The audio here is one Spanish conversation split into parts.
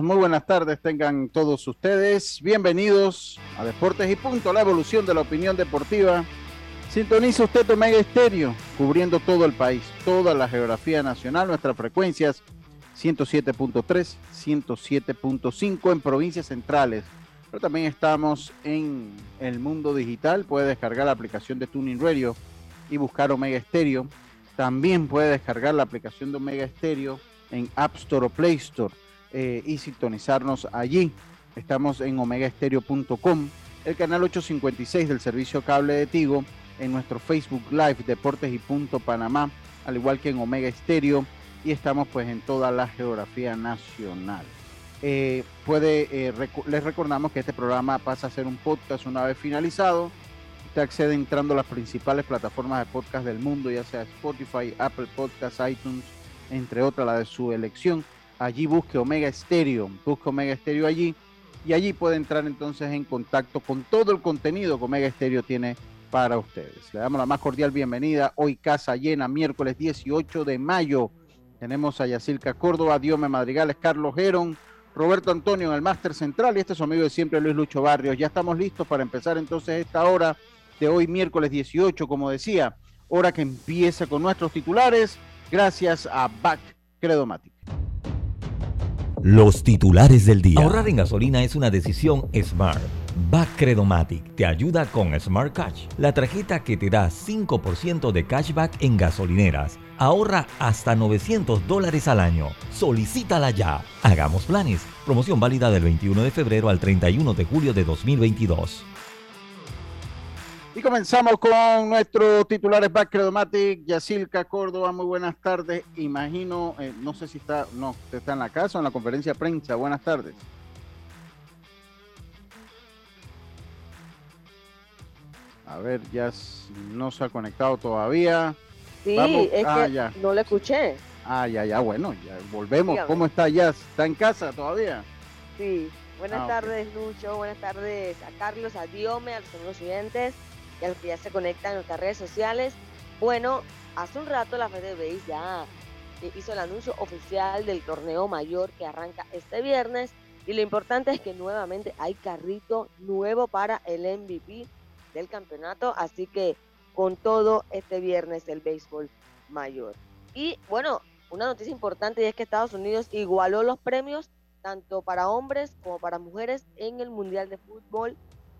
Muy buenas tardes tengan todos ustedes. Bienvenidos a Deportes y Punto, la evolución de la opinión deportiva. Sintoniza usted Omega Estéreo, cubriendo todo el país, toda la geografía nacional, nuestras frecuencias 107.3, 107.5 en provincias centrales. Pero también estamos en el mundo digital. Puede descargar la aplicación de Tuning Radio y buscar Omega Estéreo. También puede descargar la aplicación de Omega Estéreo en App Store o Play Store eh, y sintonizarnos allí. Estamos en omegaestereo.com, el canal 856 del servicio cable de Tigo, en nuestro Facebook Live Deportes y Punto Panamá, al igual que en Omega Estéreo, y estamos pues en toda la geografía nacional. Eh, puede, eh, les recordamos que este programa pasa a ser un podcast una vez finalizado. Usted accede entrando a las principales plataformas de podcast del mundo, ya sea Spotify, Apple Podcasts, iTunes, entre otras la de su elección allí busque Omega Stereo, busque Omega Stereo allí y allí puede entrar entonces en contacto con todo el contenido que Omega Stereo tiene para ustedes. Le damos la más cordial bienvenida. Hoy casa llena, miércoles 18 de mayo. Tenemos a Yacilca Córdoba, Diome Madrigales, Carlos Gerón, Roberto Antonio en el Máster Central y este es su amigo de siempre, Luis Lucho Barrios. Ya estamos listos para empezar entonces esta hora de hoy, miércoles 18, como decía, hora que empieza con nuestros titulares, gracias a Back Credomatic. Los titulares del día. Ahorrar en gasolina es una decisión smart. Back Credomatic te ayuda con Smart Cash, la tarjeta que te da 5% de cashback en gasolineras. Ahorra hasta 900 dólares al año. Solicítala ya. Hagamos planes. Promoción válida del 21 de febrero al 31 de julio de 2022. Y comenzamos con nuestros titulares Back Credomatic, Yacilca Córdoba, muy buenas tardes. Imagino, eh, no sé si está, no, usted está en la casa o en la conferencia de prensa. Buenas tardes. A ver, ya no se ha conectado todavía. Sí, es ah, que ya. no le escuché. Ah, ya, ya, bueno, ya volvemos. ¿Cómo está ya? ¿Está en casa todavía? Sí. Buenas ah, tardes, Lucho. Buenas tardes a Carlos, a Diome, a los oyentes y a los que ya se conectan en nuestras redes sociales. Bueno, hace un rato la FedEx ya hizo el anuncio oficial del torneo mayor que arranca este viernes y lo importante es que nuevamente hay carrito nuevo para el MVP del campeonato, así que con todo este viernes el béisbol mayor. Y bueno, una noticia importante es que Estados Unidos igualó los premios tanto para hombres como para mujeres en el Mundial de Fútbol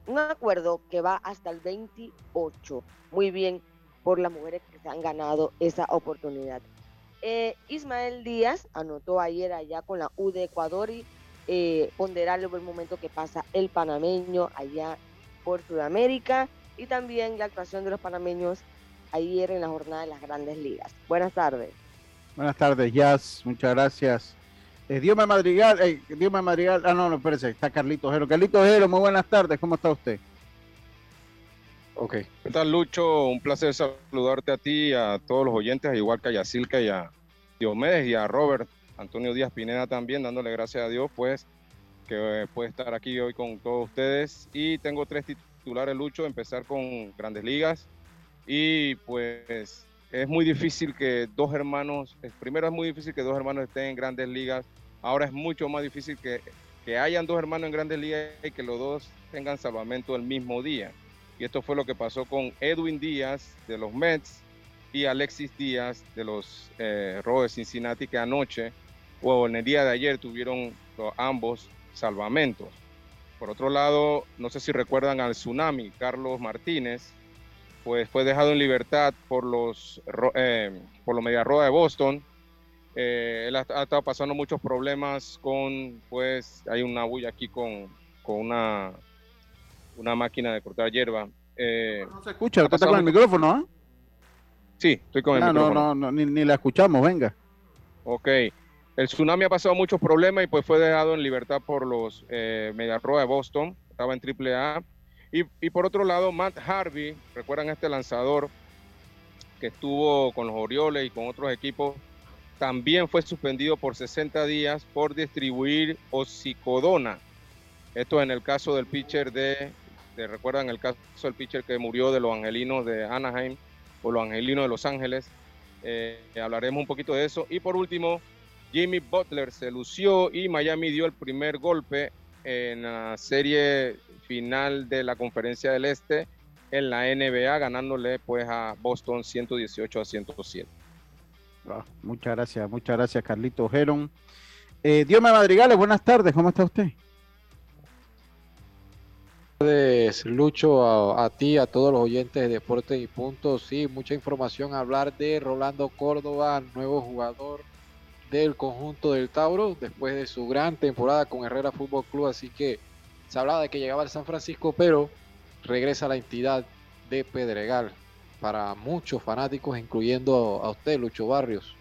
un acuerdo que va hasta el 28. Muy bien por las mujeres que se han ganado esa oportunidad. Eh, Ismael Díaz anotó ayer allá con la U de Ecuador y eh, ponderarle por el momento que pasa el panameño allá por Sudamérica y también la actuación de los panameños ayer en la jornada de las grandes ligas. Buenas tardes. Buenas tardes, Jazz. Muchas gracias eh, Dios me Madrigal, eh, Dios me Madrigal, ah, no, no, espérese, está Carlitos Jero. Carlitos Jero, muy buenas tardes, ¿cómo está usted? Ok, ¿qué tal Lucho? Un placer saludarte a ti, a todos los oyentes, igual que a Yacilca y a Diomedes y a Robert, Antonio Díaz Pineda también, dándole gracias a Dios, pues, que eh, puede estar aquí hoy con todos ustedes. Y tengo tres titulares, Lucho, empezar con Grandes Ligas. Y pues es muy difícil que dos hermanos, primero es muy difícil que dos hermanos estén en Grandes Ligas Ahora es mucho más difícil que, que hayan dos hermanos en grandes ligas y que los dos tengan salvamento el mismo día. Y esto fue lo que pasó con Edwin Díaz de los Mets y Alexis Díaz de los eh, Cincinnati que anoche o en el día de ayer tuvieron ambos salvamentos. Por otro lado, no sé si recuerdan al tsunami, Carlos Martínez, pues fue dejado en libertad por los, eh, por los Media de Boston Eh, él ha, estado pasando muchos problemas con, pues, hay una bulla aquí con, con una, una máquina de cortar hierba. Eh, no se escucha, usted está con el micrófono, ¿ah? Sí, estoy con el no, micrófono. No, no, ni, ni la escuchamos, venga. Ok. El tsunami ha pasado muchos problemas y pues fue dejado en libertad por los eh, Roa de Boston. Estaba en AAA. Y, por otro lado, Matt Harvey, recuerdan este lanzador que estuvo con los Orioles y con otros equipos, también fue suspendido por 60 días por distribuir oxicodona. Esto en el caso del pitcher de, recuerdan el caso del pitcher que murió de los angelinos de Anaheim o los angelinos de Los Ángeles. Eh, hablaremos un poquito de eso. Y por último, Jimmy Butler se lució y Miami dio el primer golpe en la serie final de la Conferencia del Este en la NBA, ganándole pues a Boston 118 a 107. muchas gracias, muchas gracias Carlito Geron. Eh, Dios me Madrigales, buenas tardes, ¿cómo está usted? tardes, Lucho, a, ti, a todos los oyentes de Deportes y Puntos. Sí, mucha información a hablar de Rolando Córdoba, nuevo jugador del conjunto del Tauro, después de su gran temporada con Herrera Fútbol Club. Así que se hablaba de que llegaba al San Francisco, pero regresa a la entidad de Pedregal para muchos fanáticos, incluyendo a usted, Lucho Barrios.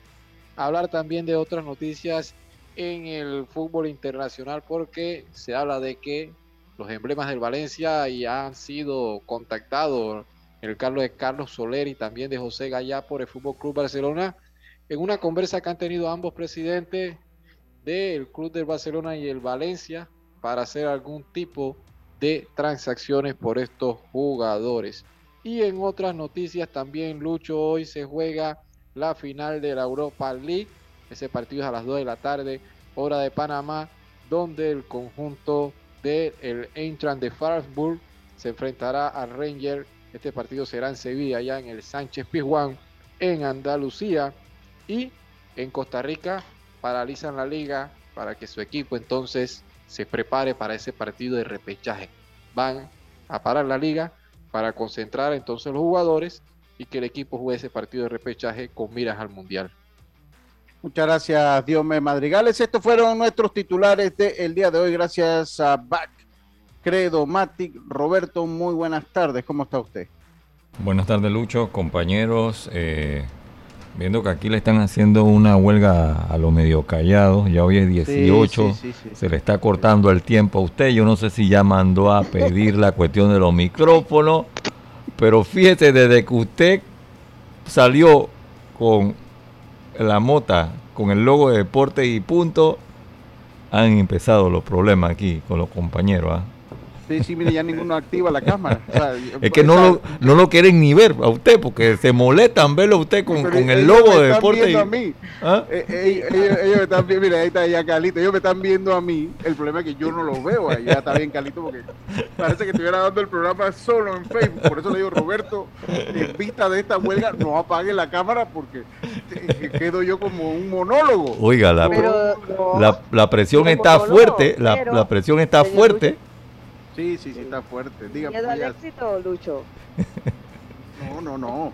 Hablar también de otras noticias en el fútbol internacional porque se habla de que los emblemas del Valencia y han sido contactados el Carlos de Carlos Soler y también de José Gallá por el Fútbol Club Barcelona en una conversa que han tenido ambos presidentes del Club del Barcelona y el Valencia para hacer algún tipo de transacciones por estos jugadores. Y en otras noticias también, Lucho, hoy se juega la final de la Europa League. Ese partido es a las 2 de la tarde, hora de Panamá, donde el conjunto el Eintracht de Farnsburg se enfrentará al Ranger. Este partido será en Sevilla, ya en el Sánchez Pizjuán, en Andalucía. Y en Costa Rica paralizan la liga para que su equipo entonces se prepare para ese partido de repechaje. Van a parar la liga para concentrar entonces los jugadores y que el equipo juegue ese partido de repechaje con miras al Mundial. Muchas gracias, Diome Madrigales. Estos fueron nuestros titulares del día de hoy. Gracias a Bac, Credo, Matic, Roberto. Muy buenas tardes. ¿Cómo está usted? Buenas tardes, Lucho, compañeros. Eh, viendo que aquí le están haciendo una huelga a lo medio callado. Ya hoy es 18. se le está cortando el tiempo a usted. Yo no sé si ya mandó a pedir la cuestión de los micrófonos. Pero fíjese, desde que usted salió con la mota con el logo de deporte y punto, han empezado los problemas aquí con los compañeros. ¿ah? Sí, sí, mire, ya ninguno activa la cámara. es que no lo, no lo quieren ni ver a usted, porque se molestan verlo a usted con, con el logo de deporte. Y... A mí. ¿Ah? Eh, eh, ellos, me están viendo, mira, ahí está ya Calito, ellos me están viendo a mí. El problema es que yo no lo veo. Ahí ya está bien, Calito, porque parece que estuviera dando el programa solo en Facebook. Por eso le digo, Roberto, en vista de esta huelga, no apague la cámara porque quedo yo como un monólogo. Oiga, la, la, la, presión está fuerte, la, la presión está fuerte. Sí, sí, sí, está fuerte. Dígame. ¿Miedo al éxito, Lucho? no, no, no.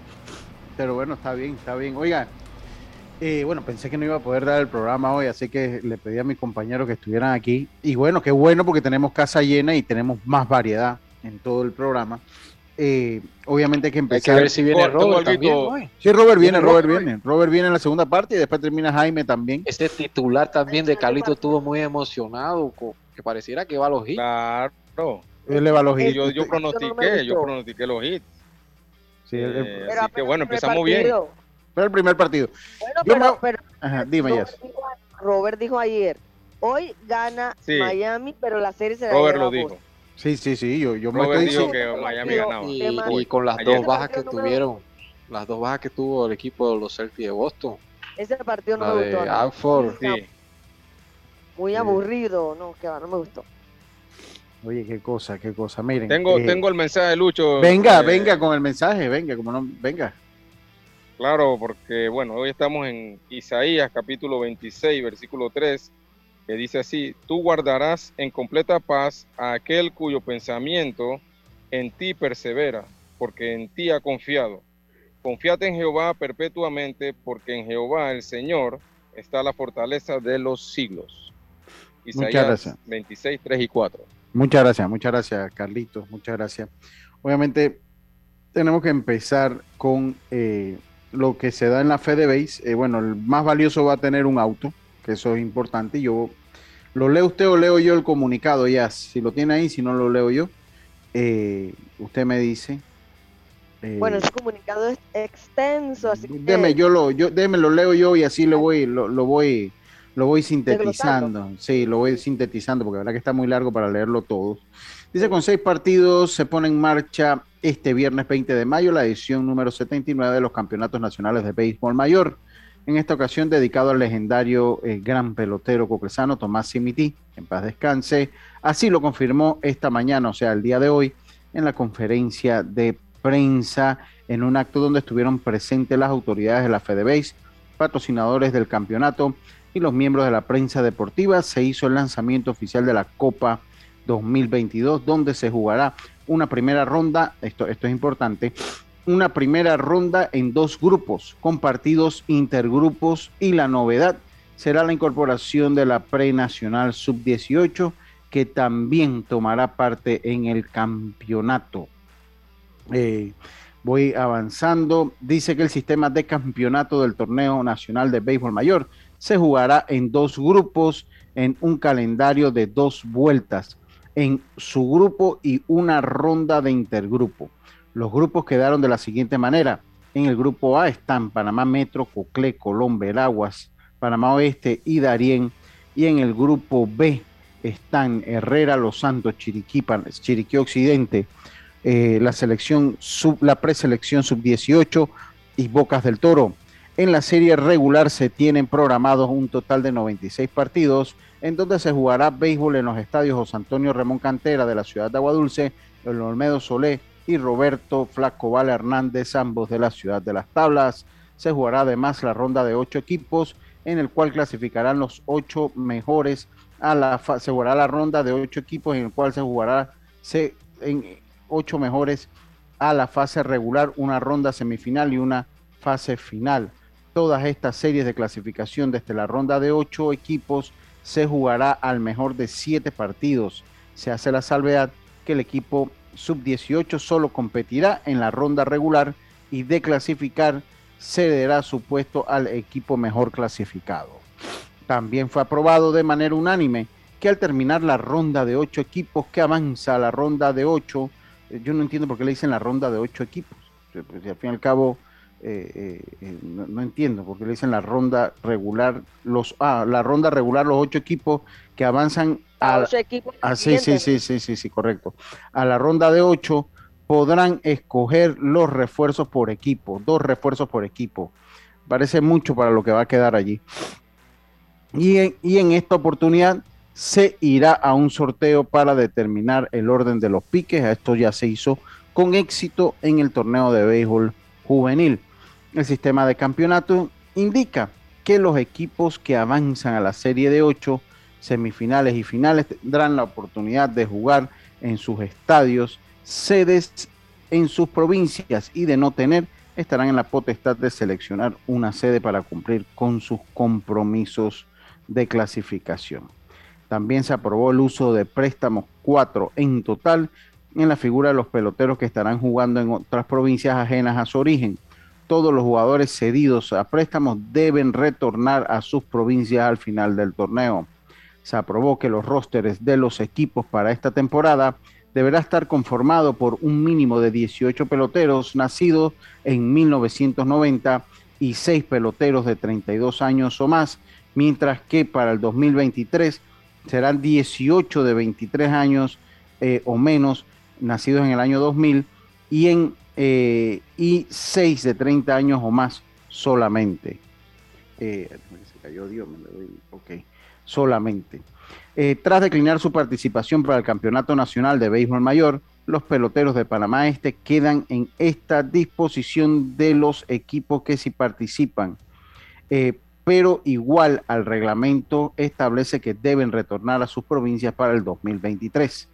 Pero bueno, está bien, está bien. Oiga, eh, bueno, pensé que no iba a poder dar el programa hoy, así que le pedí a mis compañeros que estuvieran aquí. Y bueno, qué bueno porque tenemos casa llena y tenemos más variedad en todo el programa. Eh, obviamente hay que empezar. Hay que ver si viene Robert también. Sí, Robert viene, Robert viene. Robert viene en la segunda parte y después termina Jaime también. Ese titular también de Carlito estuvo muy emocionado, que pareciera que va a los hits. Claro. Él le va los hits. Yo, yo pronostiqué, yo pronostiqué los hits. Sí, eh, así que bueno, empezamos bien. Pero el primer partido. Bueno, pero, dime Robert, dijo, Robert dijo ayer, hoy gana Miami, pero la serie se Robert lo dijo. Sí, sí, sí, yo, yo Robert me dijo que Miami ganaba. Y, con las dos bajas que tuvieron, las dos bajas que tuvo el equipo de los Celtics de Boston. Ese partido no me gustó. Alford. Sí. Muy aburrido, no, que va, no me gustó. Oye, qué cosa, qué cosa. Miren. Tengo, eh, tengo el mensaje de Lucho. Venga, eh, venga con el mensaje, venga, como no, venga. Claro, porque bueno, hoy estamos en Isaías capítulo 26, versículo 3, que dice así, tú guardarás en completa paz a aquel cuyo pensamiento en ti persevera, porque en ti ha confiado. Confiate en Jehová perpetuamente, porque en Jehová el Señor está la fortaleza de los siglos. Isaías muchas gracias. 26, 3 y 4. Muchas gracias, muchas gracias, Carlitos, muchas gracias. Obviamente, tenemos que empezar con eh, lo que se da en la Fede Base. Eh, bueno, el más valioso va a tener un auto, que eso es importante. Yo lo leo usted o leo yo el comunicado ya. Si lo tiene ahí, si no lo leo yo, eh, usted me dice. bueno, ese comunicado es extenso, así que... Deme, yo lo, yo, deme, lo leo yo y así lo voy, lo, lo voy lo voy sintetizando. Sí, lo voy sintetizando porque la verdad que está muy largo para leerlo todo. Dice, con seis partidos se pone en marcha este viernes 20 de mayo la edición número 79 de los Campeonatos Nacionales de Béisbol Mayor. En esta ocasión dedicado al legendario eh, gran pelotero cocresano Tomás Simití, en paz descanse. Así lo confirmó esta mañana, o sea, el día de hoy, en la conferencia de prensa, en un acto donde estuvieron presentes las autoridades de la FedeBase, patrocinadores del campeonato, y los miembros de la prensa deportiva, se hizo el lanzamiento oficial de la Copa 2022, donde se jugará una primera ronda, esto, esto es importante, una primera ronda en dos grupos, con partidos intergrupos y la novedad será la incorporación de la pre-nacional sub-18 que también tomará parte en el campeonato. Eh, voy avanzando. Dice que el sistema de campeonato del torneo nacional de béisbol mayor se jugará en dos grupos en un calendario de dos vueltas en su grupo y una ronda de intergrupo. Los grupos quedaron de la siguiente manera. En el grupo A están Panamá Metro, Coclé, Colón, Veraguas, Panamá Oeste y Darién. Y en el grupo B están Herrera, Los Santos, Chiriquí, Chiriquí Occidente, eh, la selección sub, la preselección sub-18 y Bocas del Toro. En la serie regular se tienen programados un total de 96 partidos, en donde se jugará béisbol en los estadios José Antonio Ramón Cantera de la ciudad de Aguadulce, el Olmedo Solé y Roberto Flacoval Hernández, ambos de la ciudad de Las Tablas. Se jugará además la ronda de ocho equipos, en el cual clasificarán los ocho mejores a la se jugará la ronda de ocho equipos, en el cual se jugará se, en ocho mejores a la fase regular, una ronda semifinal y una fase final todas estas series de clasificación desde la ronda de ocho equipos se jugará al mejor de siete partidos. Se hace la salvedad que el equipo sub-18 solo competirá en la ronda regular y de clasificar cederá su puesto al equipo mejor clasificado. También fue aprobado de manera unánime que al terminar la ronda de ocho equipos que avanza a la ronda de ocho, eh, yo no entiendo por qué le dicen la ronda de ocho equipos. Pues, al fin y al cabo, eh, eh, eh, no, entiendo, porque le dicen la ronda regular, los ah, la ronda regular, los ocho equipos que avanzan a, ah, sí, sí, sí, sí, sí, sí, correcto. A la ronda de ocho podrán escoger los refuerzos por equipo, dos refuerzos por equipo. Parece mucho para lo que va a quedar allí. Y en, y en esta oportunidad se irá a un sorteo para determinar el orden de los piques. Esto ya se hizo con éxito en el torneo de béisbol juvenil. El sistema de campeonato indica que los equipos que avanzan a la serie de ocho semifinales y finales tendrán la oportunidad de jugar en sus estadios, sedes en sus provincias y de no tener, estarán en la potestad de seleccionar una sede para cumplir con sus compromisos de clasificación. También se aprobó el uso de préstamos cuatro en total en la figura de los peloteros que estarán jugando en otras provincias ajenas a su origen todos los jugadores cedidos a préstamos deben retornar a sus provincias al final del torneo. Se aprobó que los rosters de los equipos para esta temporada deberá estar conformado por un mínimo de 18 peloteros nacidos en 1990 y 6 peloteros de 32 años o más, mientras que para el 2023 serán 18 de 23 años eh, o menos nacidos en el año 2000 y en eh, y 6 de 30 años o más solamente. Eh, ok, solamente. Eh, tras declinar su participación para el Campeonato Nacional de Béisbol Mayor, los peloteros de Panamá Este quedan en esta disposición de los equipos que sí participan. pero igual al reglamento establece que deben retornar a sus provincias para el 2023.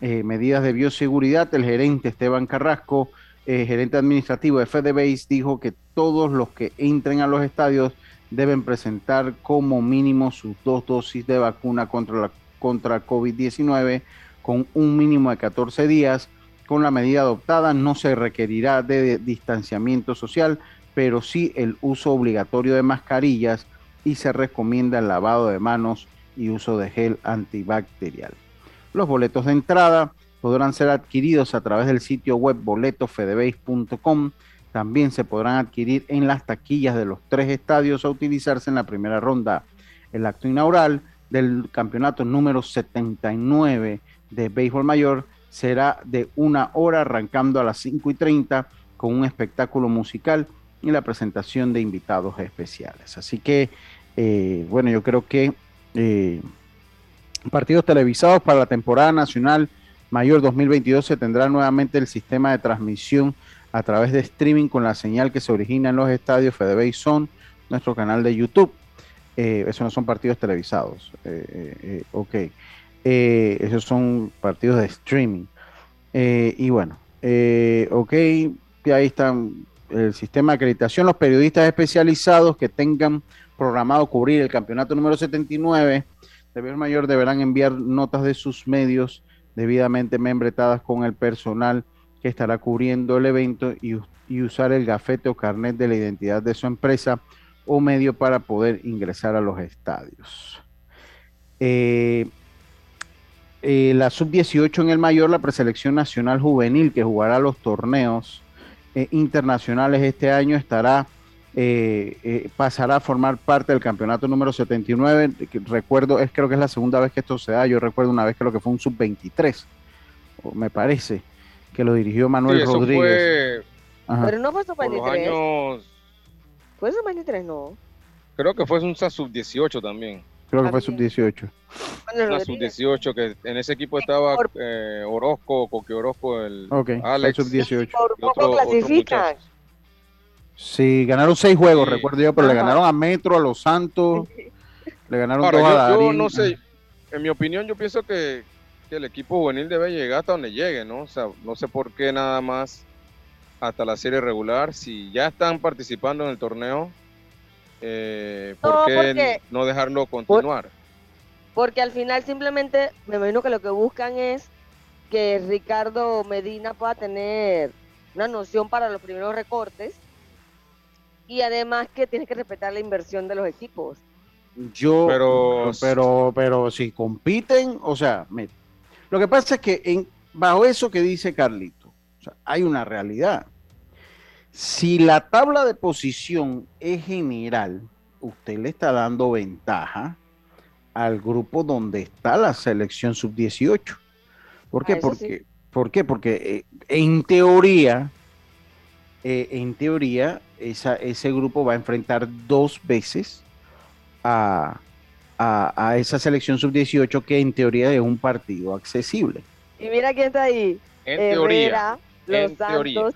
medidas de bioseguridad, el gerente Esteban Carrasco eh, gerente administrativo de FedeBase, dijo que todos los que entren a los estadios deben presentar como mínimo sus dos dosis de vacuna contra la contra COVID-19 con un mínimo de 14 días. Con la medida adoptada no se requerirá de distanciamiento social, pero sí el uso obligatorio de mascarillas y se recomienda el lavado de manos y uso de gel antibacterial. Los boletos de entrada podrán ser adquiridos a través del sitio web boletofedebase.com. También se podrán adquirir en las taquillas de los tres estadios a utilizarse en la primera ronda. El acto inaugural del campeonato número 79 de béisbol mayor será de una hora arrancando a las 5 y 30 con un espectáculo musical y la presentación de invitados especiales. Así que, eh, bueno, yo creo que eh, partidos televisados para la temporada nacional mayor 2022 se tendrá nuevamente el sistema de transmisión a través de streaming con la señal que se origina en los estadios Fedebase Son, nuestro canal de YouTube. Eh, esos no son partidos televisados. Eh, eh, eh ok. esos son partidos de streaming. y bueno, ok, ahí están el sistema de acreditación. Los periodistas especializados que tengan programado cubrir el campeonato número 79 de mayor deberán enviar notas de sus medios debidamente membretadas con el personal que estará cubriendo el evento y, y usar el gafete o carnet de la identidad de su empresa o medio para poder ingresar a los estadios. Eh, eh, la sub-18 en el mayor, la preselección nacional juvenil que jugará los torneos eh, internacionales este año estará pasará a formar parte del campeonato número 79. recuerdo, es, creo que es la segunda vez que esto se da. Yo recuerdo una vez que lo que fue un sub-23, me parece, que lo dirigió Manuel Rodríguez. Pero no fue sub-23. ¿Fue sub-23? No. Creo que fue un sub-18 también. Creo que fue sub-18. Una sub-18 que en ese equipo estaba eh, Orozco, Coque Orozco, el Alex. sub-18. Por clasifican. Sí, ganaron seis juegos, recuerdo yo, pero le ganaron a Metro, a Los Santos, le ganaron Ahora, dos a yo, no sé, en mi opinión yo pienso que, que, el equipo juvenil debe llegar hasta donde llegue, ¿no? O sea, no sé por qué nada más hasta la serie regular. Si ya están participando en el torneo, eh, ¿por qué no dejarlo continuar? porque al final simplemente me imagino que lo que buscan es que Ricardo Medina pueda tener una noción para los primeros recortes y además que tiene que respetar la inversión de los equipos. Yo, pero, pero, pero si compiten, o sea, lo que pasa es que en, bajo eso que dice Carlito, hay una realidad. Si la tabla de posición es general, usted le está dando ventaja al grupo donde está la selección sub-18. ¿Por qué? Porque, ¿Por qué? Porque eh, en teoría, eh, en teoría, ese grupo va a enfrentar dos veces a, esa selección sub-18 que en teoría es un partido accesible. Y mira quién está ahí. En teoría. Los Santos,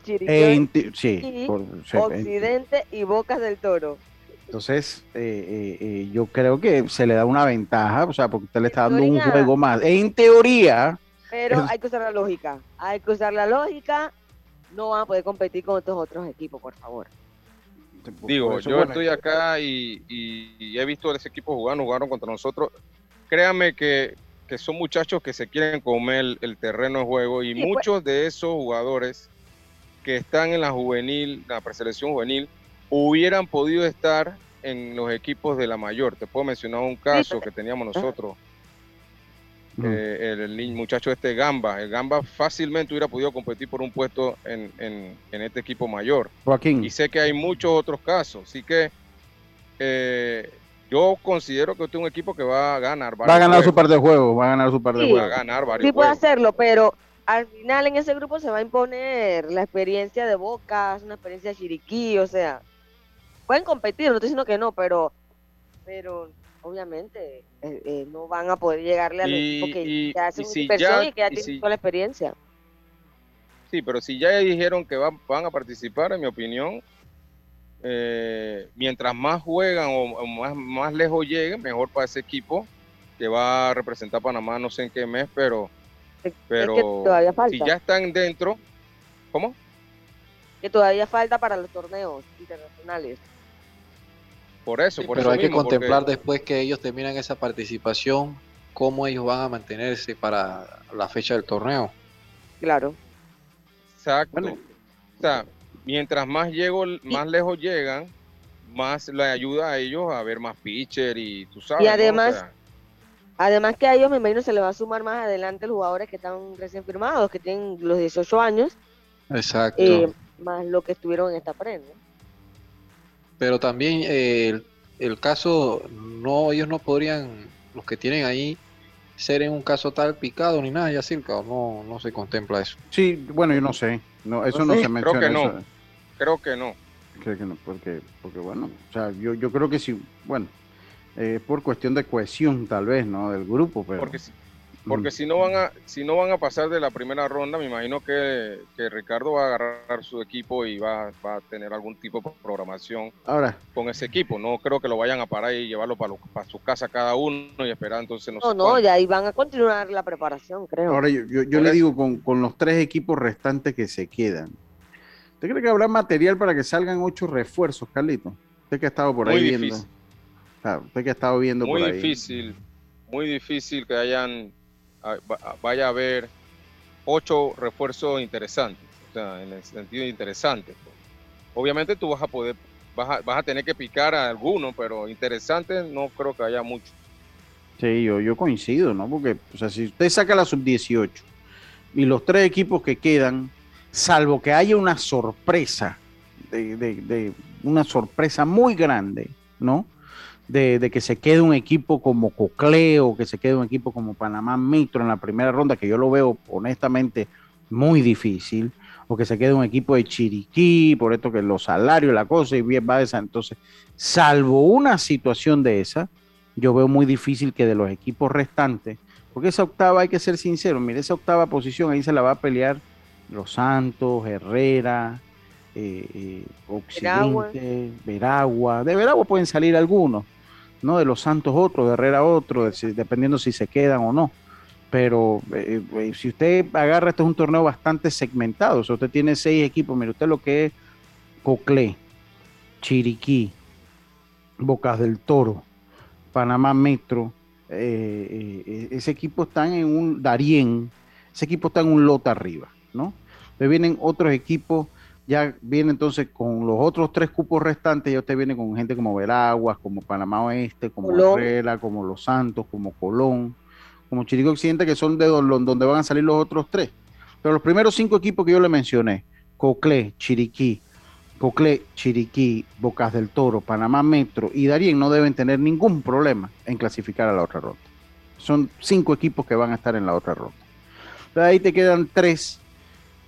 sí, Occidente y Bocas del Toro. Entonces, eh, eh, eh, yo creo que se le da una ventaja, o sea, porque usted le está dando un juego más. En teoría. Pero hay que usar la lógica. Hay que usar la lógica. No van a poder competir con estos otros equipos, por favor. Digo, yo estoy acá y, he visto a ese equipo jugando, jugaron contra nosotros. Créame que que son muchachos que se quieren comer el, terreno de juego y pues. muchos de esos jugadores que están en la juvenil, la preselección juvenil, hubieran podido estar en los equipos de la mayor. Te puedo mencionar un caso pues. que teníamos nosotros. Eh, el, muchacho este Gamba, el Gamba fácilmente hubiera podido competir por un puesto en, este equipo mayor. Joaquín. Y sé que hay muchos otros casos, así que eh, yo considero que usted es un equipo que va a ganar. Va a ganar su par de juegos, va a ganar su par de juegos. Va a ganar varios Sí puede hacerlo, pero al final en ese grupo se va a imponer la experiencia de Bocas, una experiencia de Chiriquí, o sea, pueden competir, no estoy diciendo que no, pero, pero obviamente eh, eh, no van a poder llegarle al equipo que ya hacen y inversión y que ya tienen toda la experiencia. Sí, pero si ya dijeron que van, van a participar, en mi opinión, eh, mientras más juegan o, más, más, lejos lleguen, mejor para ese equipo que va a representar a Panamá no sé en qué mes, pero, pero si ya están dentro, ¿cómo? Que todavía falta para los torneos internacionales. Por eso, por pero eso hay que porque- contemplar después que ellos terminan esa participación, cómo ellos van a mantenerse para la fecha del torneo. Claro. Exacto. Bueno. O sea, mientras más llego, más lejos llegan, más le ayuda a ellos a ver más pitcher y tú sabes. ¿no? O además, sea, Además que a ellos me imagino se les va a sumar más adelante los jugadores que están recién firmados, que tienen los 18 años, Exacto. eh, más lo que estuvieron en esta prenda. Pero también eh, el, el caso, no, ellos no podrían, los que tienen ahí, ser en un caso tal picado ni nada, ya circa, o no, no se contempla eso. Sí, bueno, yo no sé. No, eso no, se menciona. que no. eso- creo que no. Creo que no, porque, porque bueno, o sea, yo, yo creo que sí, bueno, eh, por cuestión de cohesión tal vez, ¿no? Del grupo, pero... Porque, si- porque Mm. si no van a si no van a pasar de la primera ronda, me imagino que, que Ricardo va a agarrar su equipo y va, va a tener algún tipo de programación Ahora, con ese equipo. No creo que lo vayan a parar y llevarlo para, para su casa cada uno y esperar entonces no, No, sé no, ya ahí van a continuar la preparación, creo. ahora yo, yo, yo Por le digo con, con los tres equipos restantes que se quedan. ¿Usted cree que habrá material para que salgan ocho refuerzos, Carlito? Usted que ha estado por Muy ahí difícil. viendo. Claro, usted que ha estado viendo muy por ahí. difícil, muy difícil que hayan vaya a haber ocho refuerzos interesantes, o sea, en el sentido interesante. pues. Obviamente tú vas a poder, vas a, vas a tener que picar a alguno, pero interesante no creo que haya mucho. Sí, yo, yo coincido, ¿no? Porque, o sea, si usted saca la sub-18 y los tres equipos que quedan, salvo que haya una sorpresa, de, de- de una sorpresa muy grande, ¿no? De, de que se quede un equipo como Cocleo, que se quede un equipo como Panamá Metro en la primera ronda, que yo lo veo honestamente muy difícil, o que se quede un equipo de Chiriquí, por esto que los salarios, la cosa, y bien va esa. Entonces, salvo una situación de esa, yo veo muy difícil que de los equipos restantes, porque esa octava, hay que ser sincero, mire, esa octava posición ahí se la va a pelear Los Santos, Herrera, eh, eh, Veragua. Occidente, Veragua. De Veragua pueden salir algunos, ¿no? De Los Santos otro, de Herrera otro, dependiendo si se quedan o no. Pero eh, eh, si usted agarra, este es un torneo bastante segmentado. O sea, usted tiene seis equipos. Mire, usted lo que es Coclé, Chiriquí, Bocas del Toro, Panamá Metro. eh, ese equipo está en un Darién, ese equipo está en un lote arriba, ¿no? Entonces vienen otros equipos, ya viene entonces con los otros tres cupos restantes, ya usted viene con gente como Veraguas, como Panamá Oeste, como. Herrera, como Los Santos, como Colón, como Chiriquí Occidente, que son de don- donde van a salir los otros tres. Pero los primeros cinco equipos que yo le mencioné, Coclé, Chiriquí, Coclé, Chiriquí, Bocas del Toro, Panamá Metro y Darien no deben tener ningún problema en clasificar a la otra ronda. Son cinco equipos que van a estar en la otra ronda. Entonces ahí te quedan tres,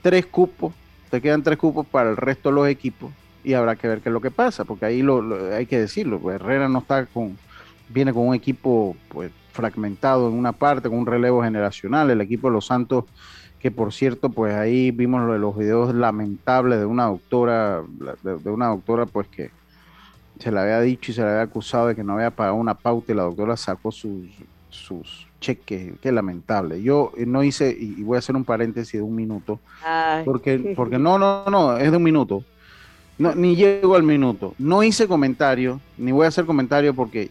tres cupos, te quedan tres cupos para el resto de los equipos y habrá que ver qué es lo que pasa, porque ahí lo, lo- hay que decirlo, pues, Herrera no está con, viene con un equipo pues fragmentado en una parte, con un relevo generacional, el equipo de los Santos que por cierto, pues ahí vimos lo de los videos lamentables de una doctora, de, de una doctora pues que se le había dicho y se le había acusado de que no había pagado una pauta y la doctora sacó sus, sus cheques, qué lamentable. Yo eh, no hice, y y voy a hacer un paréntesis de un minuto, Ay, porque, porque no, no, no, es de un minuto. No, ni llego al minuto. No hice comentario, ni voy a hacer comentario porque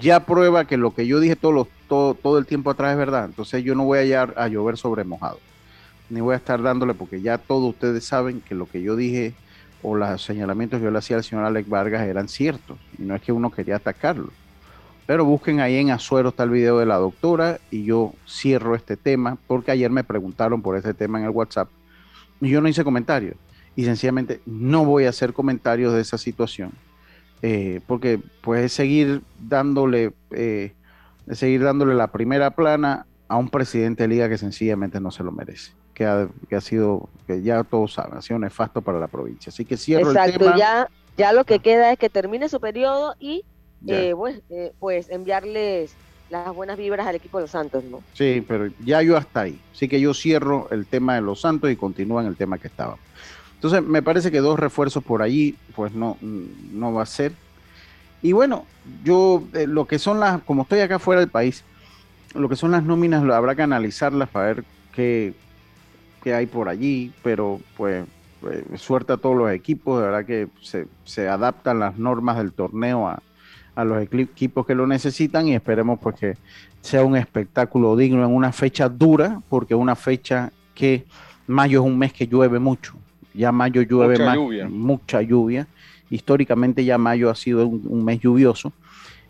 ya prueba que lo que yo dije todo, los- todo, todo el tiempo atrás es verdad. Entonces yo no voy a, hallar- a llover sobre mojado. Ni voy a estar dándole porque ya todos ustedes saben que lo que yo dije o los señalamientos que yo le hacía al señor Alex Vargas eran ciertos. Y no es que uno quería atacarlo. Pero busquen ahí en Azuero está el video de la doctora y yo cierro este tema porque ayer me preguntaron por ese tema en el WhatsApp y yo no hice comentarios y sencillamente no voy a hacer comentarios de esa situación eh, porque pues es seguir dándole eh, seguir dándole la primera plana a un presidente de liga que sencillamente no se lo merece que ha, que ha sido que ya todos saben ha sido nefasto para la provincia así que cierro el exacto, tema ya, ya lo que queda es que termine su periodo y. eh, pues, eh, pues enviarles las buenas vibras al equipo de los Santos, ¿no? Sí, pero ya yo hasta ahí. Así que yo cierro el tema de los Santos y continúo en el tema que estaba. Entonces, me parece que dos refuerzos por allí, pues no, no va a ser. Y bueno, yo eh, lo que son las, como estoy acá fuera del país, lo que son las nóminas lo habrá que analizarlas para ver qué, qué hay por allí, pero pues eh, suerte a todos los equipos, de verdad que se, se adaptan las normas del torneo a, a los equipos que lo necesitan y esperemos pues que sea un espectáculo digno en una fecha dura, porque una fecha que mayo es un mes que llueve mucho, ya mayo llueve mucha lluvia. mucha lluvia, históricamente ya mayo ha sido un, mes lluvioso.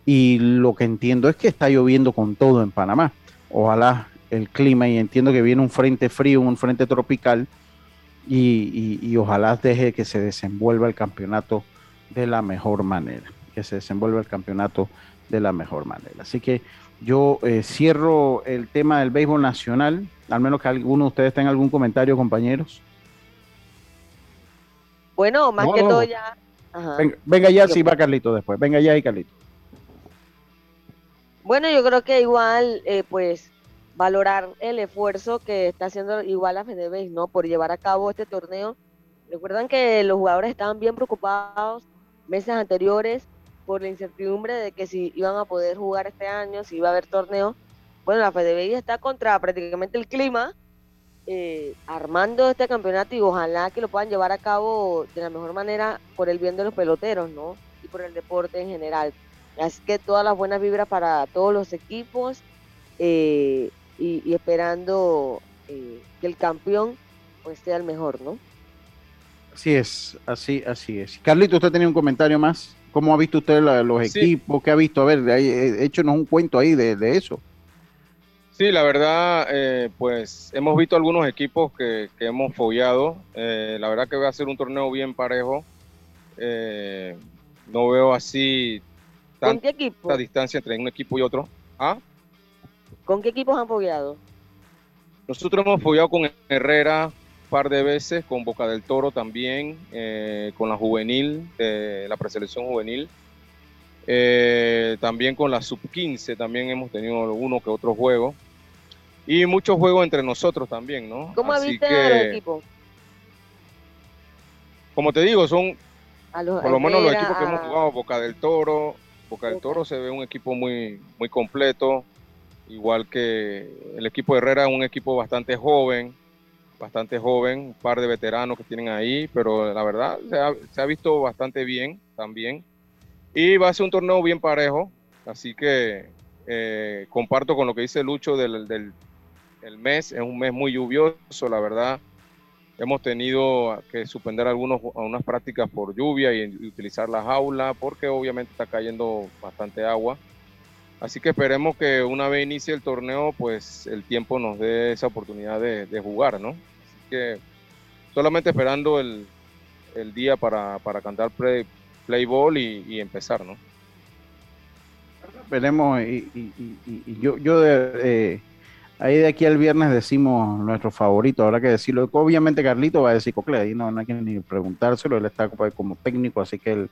Y lo que entiendo es que está lloviendo con todo en Panamá, ojalá el clima y entiendo que viene un frente frío, un frente tropical y, y ojalá deje que se desenvuelva el campeonato de la mejor manera, que se desenvuelva el campeonato de la mejor manera. Así que yo eh, cierro el tema del béisbol nacional, al menos que alguno de ustedes tenga algún comentario, compañeros. Bueno, más que todo ya. Venga, ya, sí va Carlito después. Venga ya y Carlito. Bueno, yo creo que igual, eh, pues, valorar el esfuerzo que está haciendo igual la FedeBase, ¿no? Por llevar a cabo este torneo. Recuerdan que los jugadores estaban bien preocupados meses anteriores por la incertidumbre de que si iban a poder jugar este año, si iba a haber torneo. Bueno, la FedeBase está contra prácticamente el clima, eh, armando este campeonato y ojalá que lo puedan llevar a cabo de la mejor manera por el bien de los peloteros, ¿no? Y por el deporte en general. Así que todas las buenas vibras para todos los equipos eh, y, esperando eh, que el campeón pues sea el mejor, ¿no? Así es, así, así es. Carlito, usted tenía un comentario más. ¿Cómo ha visto usted los equipos? ¿Qué ha visto? A ver, eh, échenos un cuento ahí de, eso. Sí, la verdad, eh, pues hemos visto algunos equipos que, hemos follado. Eh, la verdad que va a ser un torneo bien parejo. no veo así tanta equipo? distancia entre un equipo y otro. ¿Ah? ¿Con qué equipos han follado? Nosotros hemos follado con Herrera, par de veces con Boca del Toro también, eh, con la juvenil, la preselección juvenil. Eh, también con la sub-15 también hemos tenido uno que otro juego. Y muchos juegos entre nosotros también, ¿no? ¿Cómo Así que, los equipos? Como te digo, son por lo menos los equipos que hemos jugado, Boca del Toro. Boca del Toro se ve un equipo muy, muy completo, igual que el equipo de Herrera es un equipo bastante joven, bastante joven, un par de veteranos que tienen ahí, pero la verdad se ha, visto bastante bien también. Y va a ser un torneo bien parejo, así que eh, comparto con lo que dice Lucho del, del el mes, es un mes muy lluvioso, la verdad. Hemos tenido que suspender algunos, algunas prácticas por lluvia y, utilizar la jaula porque obviamente está cayendo bastante agua. Así que esperemos que una vez inicie el torneo, pues el tiempo nos dé esa oportunidad de, de jugar, ¿no? Que solamente esperando el, día para, cantar play, play ball y, empezar, ¿no? Veremos, y, yo, yo de, ahí de aquí al viernes decimos nuestro favorito, habrá que decirlo. Obviamente Carlito va a decir Cocle, ahí no, no hay que ni preguntárselo, él está como técnico, así que él,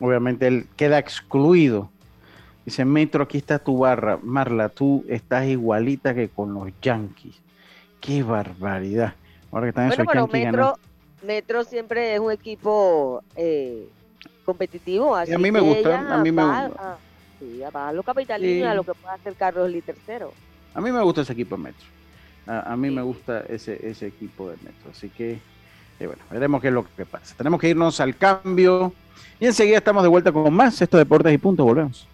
obviamente él queda excluido. Dice, Metro, aquí está tu barra. Marla, tú estás igualita que con los Yankees. Qué barbaridad bueno, pero Metro, Metro siempre es un equipo eh, competitivo. Así a mí me gusta, a mí me gusta. sí, a los capitalinos, a lo que pueda hacer Carlos Lee tercero. A mí me gusta ese equipo de Metro. A, mí me gusta ese, ese equipo de Metro. Así que, eh, bueno, veremos qué es lo que pasa. Tenemos que irnos al cambio. Y enseguida estamos de vuelta con más. Esto Deportes y Punto. Volvemos.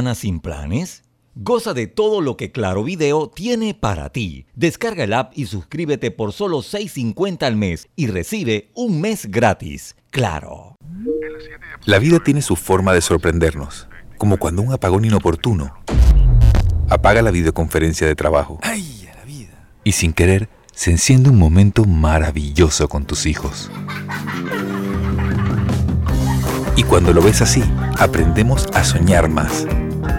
Semana sin planes? Goza de todo lo que Claro Video tiene para ti. Descarga el app y suscríbete por solo $6.50 al mes y recibe un mes gratis. Claro. La vida tiene su forma de sorprendernos, como cuando un apagón inoportuno apaga la videoconferencia de trabajo. ¡Ay, la vida! Y sin querer, se enciende un momento maravilloso con tus hijos. Y cuando lo ves así, aprendemos a soñar más.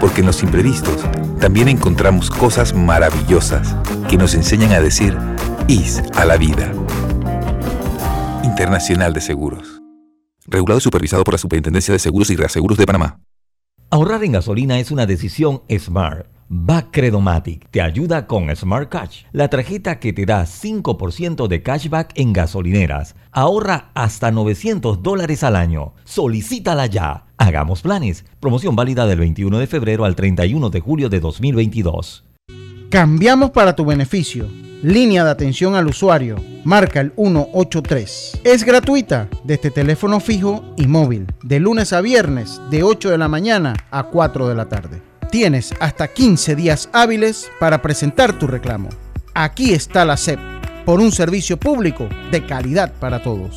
Porque en los imprevistos también encontramos cosas maravillosas que nos enseñan a decir IS a la vida. Internacional de Seguros. Regulado y supervisado por la Superintendencia de Seguros y Reaseguros de Panamá. Ahorrar en gasolina es una decisión smart. Bacredomatic te ayuda con Smart Cash, la tarjeta que te da 5% de cashback en gasolineras. Ahorra hasta 900 dólares al año. Solicítala ya. Hagamos planes. Promoción válida del 21 de febrero al 31 de julio de 2022. Cambiamos para tu beneficio. Línea de atención al usuario. Marca el 183. Es gratuita desde teléfono fijo y móvil. De lunes a viernes, de 8 de la mañana a 4 de la tarde. Tienes hasta 15 días hábiles para presentar tu reclamo. Aquí está la SEP, por un servicio público de calidad para todos.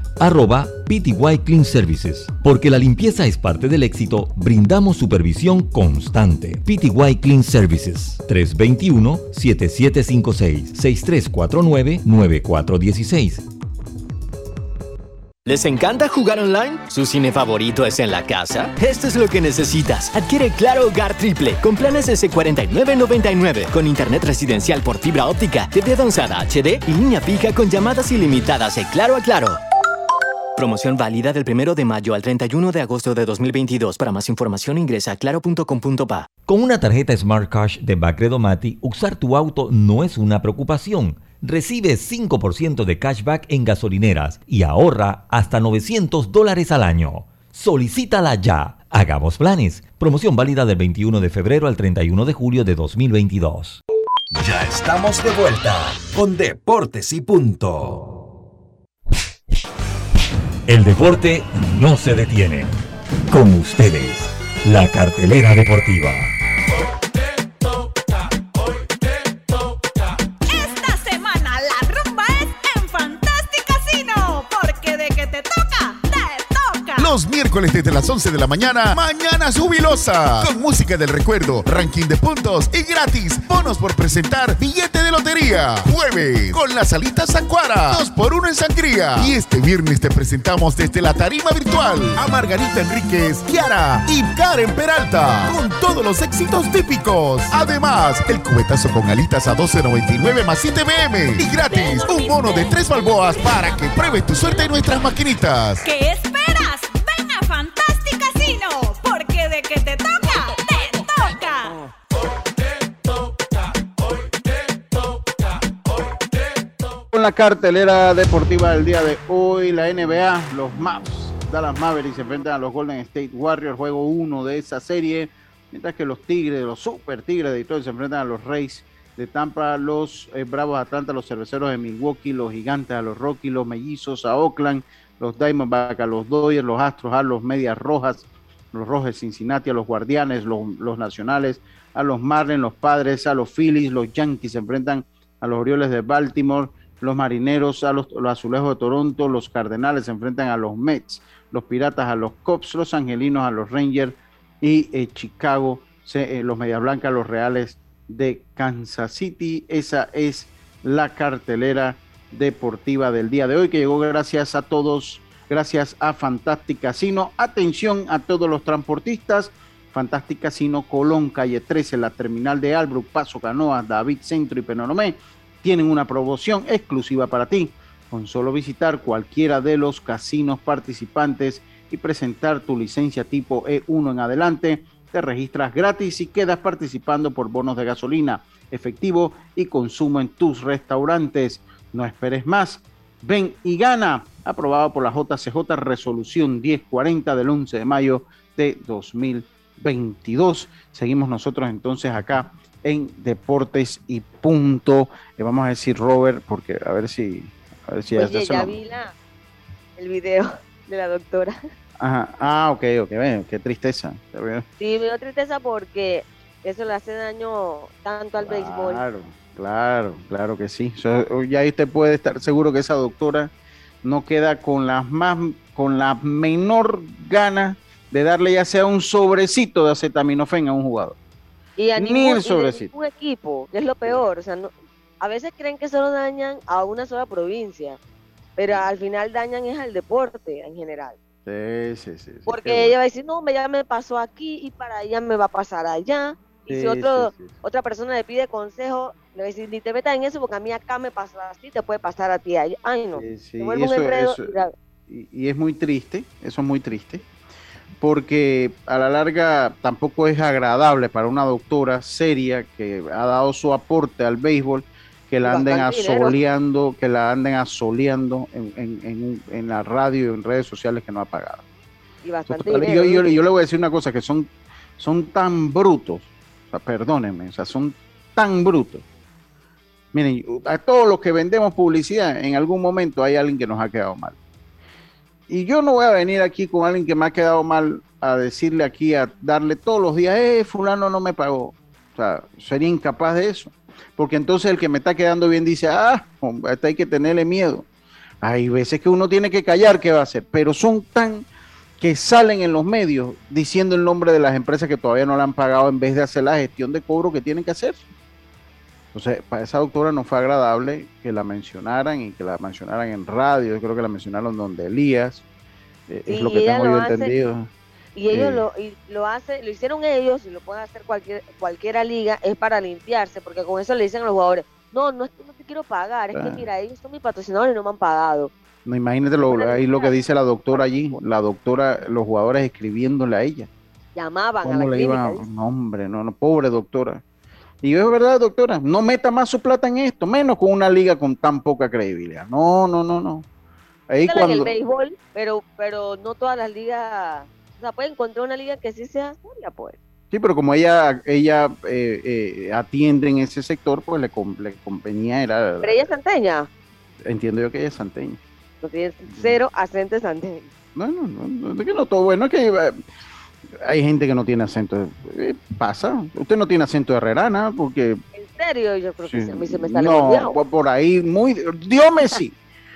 arroba PTY Clean Services. Porque la limpieza es parte del éxito, brindamos supervisión constante. PTY Clean Services 321-7756-6349-9416. ¿Les encanta jugar online? ¿Su cine favorito es en la casa? Esto es lo que necesitas. Adquiere Claro Hogar Triple con planes S4999 con internet residencial por fibra óptica, TV avanzada HD y línea fija con llamadas ilimitadas de Claro a Claro. Promoción válida del 1 de mayo al 31 de agosto de 2022. Para más información ingresa a claro.com.pa. Con una tarjeta Smart Cash de Bacredomati, usar tu auto no es una preocupación. Recibe 5% de cashback en gasolineras y ahorra hasta 900 dólares al año. Solicítala ya. Hagamos planes. Promoción válida del 21 de febrero al 31 de julio de 2022. Ya estamos de vuelta con Deportes y Punto. El deporte no se detiene. Con ustedes, la cartelera deportiva. Miércoles desde las 11 de la mañana, Mañana Jubilosa. Con música del recuerdo, ranking de puntos y gratis. Bonos por presentar billete de lotería. Jueves, con las alitas Zacuara. 2 por 1 en sangría. Y este viernes te presentamos desde la tarima virtual a Margarita Enríquez, Kiara y Karen Peralta. Con todos los éxitos típicos. Además, el cubetazo con alitas a 12.99 más 7 BM. Y gratis, un bono de 3 balboas para que pruebes tu suerte en nuestras maquinitas. ¿Qué esperas? La cartelera deportiva del día de hoy, la NBA, los Mavs, Dallas Mavericks se enfrentan a los Golden State Warriors, juego 1 de esa serie, mientras que los Tigres, los Super Tigres de Detroit se enfrentan a los Rays de Tampa, los eh, Bravos de Atlanta, los Cerveceros de Milwaukee, los Gigantes a los Rockies, los Mellizos a Oakland, los Diamondbacks a los Dodgers, los Astros a los Medias Rojas, los Rojos de Cincinnati a los Guardianes, los, los Nacionales a los Marlins, los Padres a los Phillies, los Yankees se enfrentan a los Orioles de Baltimore, los Marineros a los, Azulejos de Toronto, los Cardenales se enfrentan a los Mets, los Piratas a los Cubs, los Angelinos a los Rangers y eh, Chicago, eh, los Medias Blancas a los Reales de Kansas City. Esa es la cartelera deportiva del día de hoy que llegó gracias a todos, gracias a Fantastic Casino. Atención a todos los transportistas. Fantastic Casino Colón, calle 13, la terminal de Albrook, Paso Canoas, David Centro y Penonomé tienen una promoción exclusiva para ti. Con solo visitar cualquiera de los casinos participantes y presentar tu licencia tipo E1 en adelante, te registras gratis y quedas participando por bonos de gasolina, efectivo y consumo en tus restaurantes. No esperes más. Ven y gana. Aprobado por la JCJ Resolución 1040 del 11 de mayo de 2022. Seguimos nosotros entonces acá en Deportes y Punto. Le vamos a decir Robert, porque a ver si, a ver si ya Oye, ya vi la, el video de la doctora. Ajá. Ah, ok, ok, ven, qué tristeza. Sí, me dio tristeza porque eso le hace daño tanto al béisbol. Claro, claro, claro que sí. ya usted puede estar seguro que esa doctora no queda con las más, con la menor gana de darle ya sea un sobrecito de acetaminofén a un jugador. Y a ningún, equipo, que es lo peor. O sea, a veces creen que solo dañan a una sola provincia, pero al final dañan es al deporte en general. Sí, sí, sí. Porque ella va a decir, no, ya me pasó aquí y para allá me va a pasar allá. Y si otro, otra persona le pide consejo, le va a decir, ni te metas en eso porque a mí acá me pasa así, te puede pasar a ti allá. Ay, no. y, es muy triste, eso es muy triste porque a la larga tampoco es agradable para una doctora seria que ha dado su aporte al béisbol que la anden asoleando, que la anden asoleando en, la radio y en redes sociales que no ha pagado. Y bastante yo, yo, le voy a decir una cosa, que son, son tan brutos, perdónenme, o sea, son tan brutos. Miren, a todos los que vendemos publicidad, en algún momento hay alguien que nos ha quedado mal. Y yo no voy a venir aquí con alguien que me ha quedado mal a decirle aquí, a darle todos los días, eh, fulano no me pagó. O sea, sería incapaz de eso. Porque entonces el que me está quedando bien dice, ah, hasta hay que tenerle miedo. Hay veces que uno tiene que callar qué va a hacer, pero son tan que salen en los medios diciendo el nombre de las empresas que todavía no le han pagado en vez de hacer la gestión de cobro que tienen que hacer. Entonces, para esa doctora no fue agradable que la mencionaran y que la mencionaran en radio. Yo creo que la mencionaron donde Elías. Eh, es lo que tengo yo entendido. Y ellos lo, y lo hace, lo hicieron ellos y lo puede hacer cualquier cualquiera liga, es para limpiarse, porque con eso le dicen a los jugadores, no, no es que no te quiero pagar, es que mira, ellos son mis patrocinadores y no me han pagado. No, imagínate lo, ahí lo que dice la doctora allí, la doctora, los jugadores escribiéndole a ella. Llamaban a la le clínica, No, hombre, no, no, pobre doctora. Y es verdad, doctora, no meta más su plata en esto, menos con una liga con tan poca credibilidad. No, no, no, no. Ahí cuando... el béisbol, pero, pero no todas las ligas, o sea, puede encontrar una liga que sí sea seria, pues. Sí, pero como ella ella eh, eh, atiende en ese sector, pues le, le convenía era... Pero ella es santeña. Entiendo yo que ella es santeña. No tiene cero acento santeño. No, no, no, es que no todo bueno, es que eh, hay gente que no tiene acento. Eh, pasa. Usted no tiene acento de herrerana porque. ¿En serio? Yo creo que a mí se me sale No, por ahí muy. Dios me sí.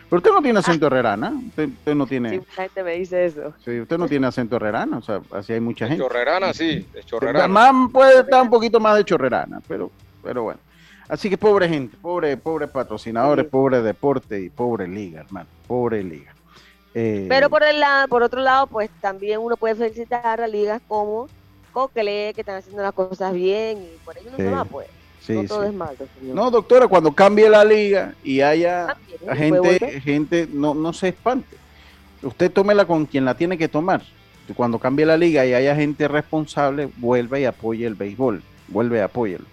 Pero usted no tiene acento herrerana. Usted, usted no tiene. Sí, mucha gente me dice eso. Sí, usted no tiene acento herrerana. O sea, así hay mucha gente. Chorrerana, sí. De chorrerana. Más puede estar un poquito más de chorrerana, pero, pero bueno. Así que pobre gente, pobre, pobre patrocinadores, pobre deporte y pobre liga, hermano. Pobre liga. Eh, Pero por el lado, por otro lado, pues también uno puede felicitar a ligas como Cocle, que están haciendo las cosas bien, y por ello no se va, pues. no todo es malo, No, doctora, cuando cambie la liga y haya gente, gente, no, no se espante. Usted tómela con quien la tiene que tomar. Cuando cambie la liga y haya gente responsable, vuelve y apoye el béisbol. Vuelve y apóyelo.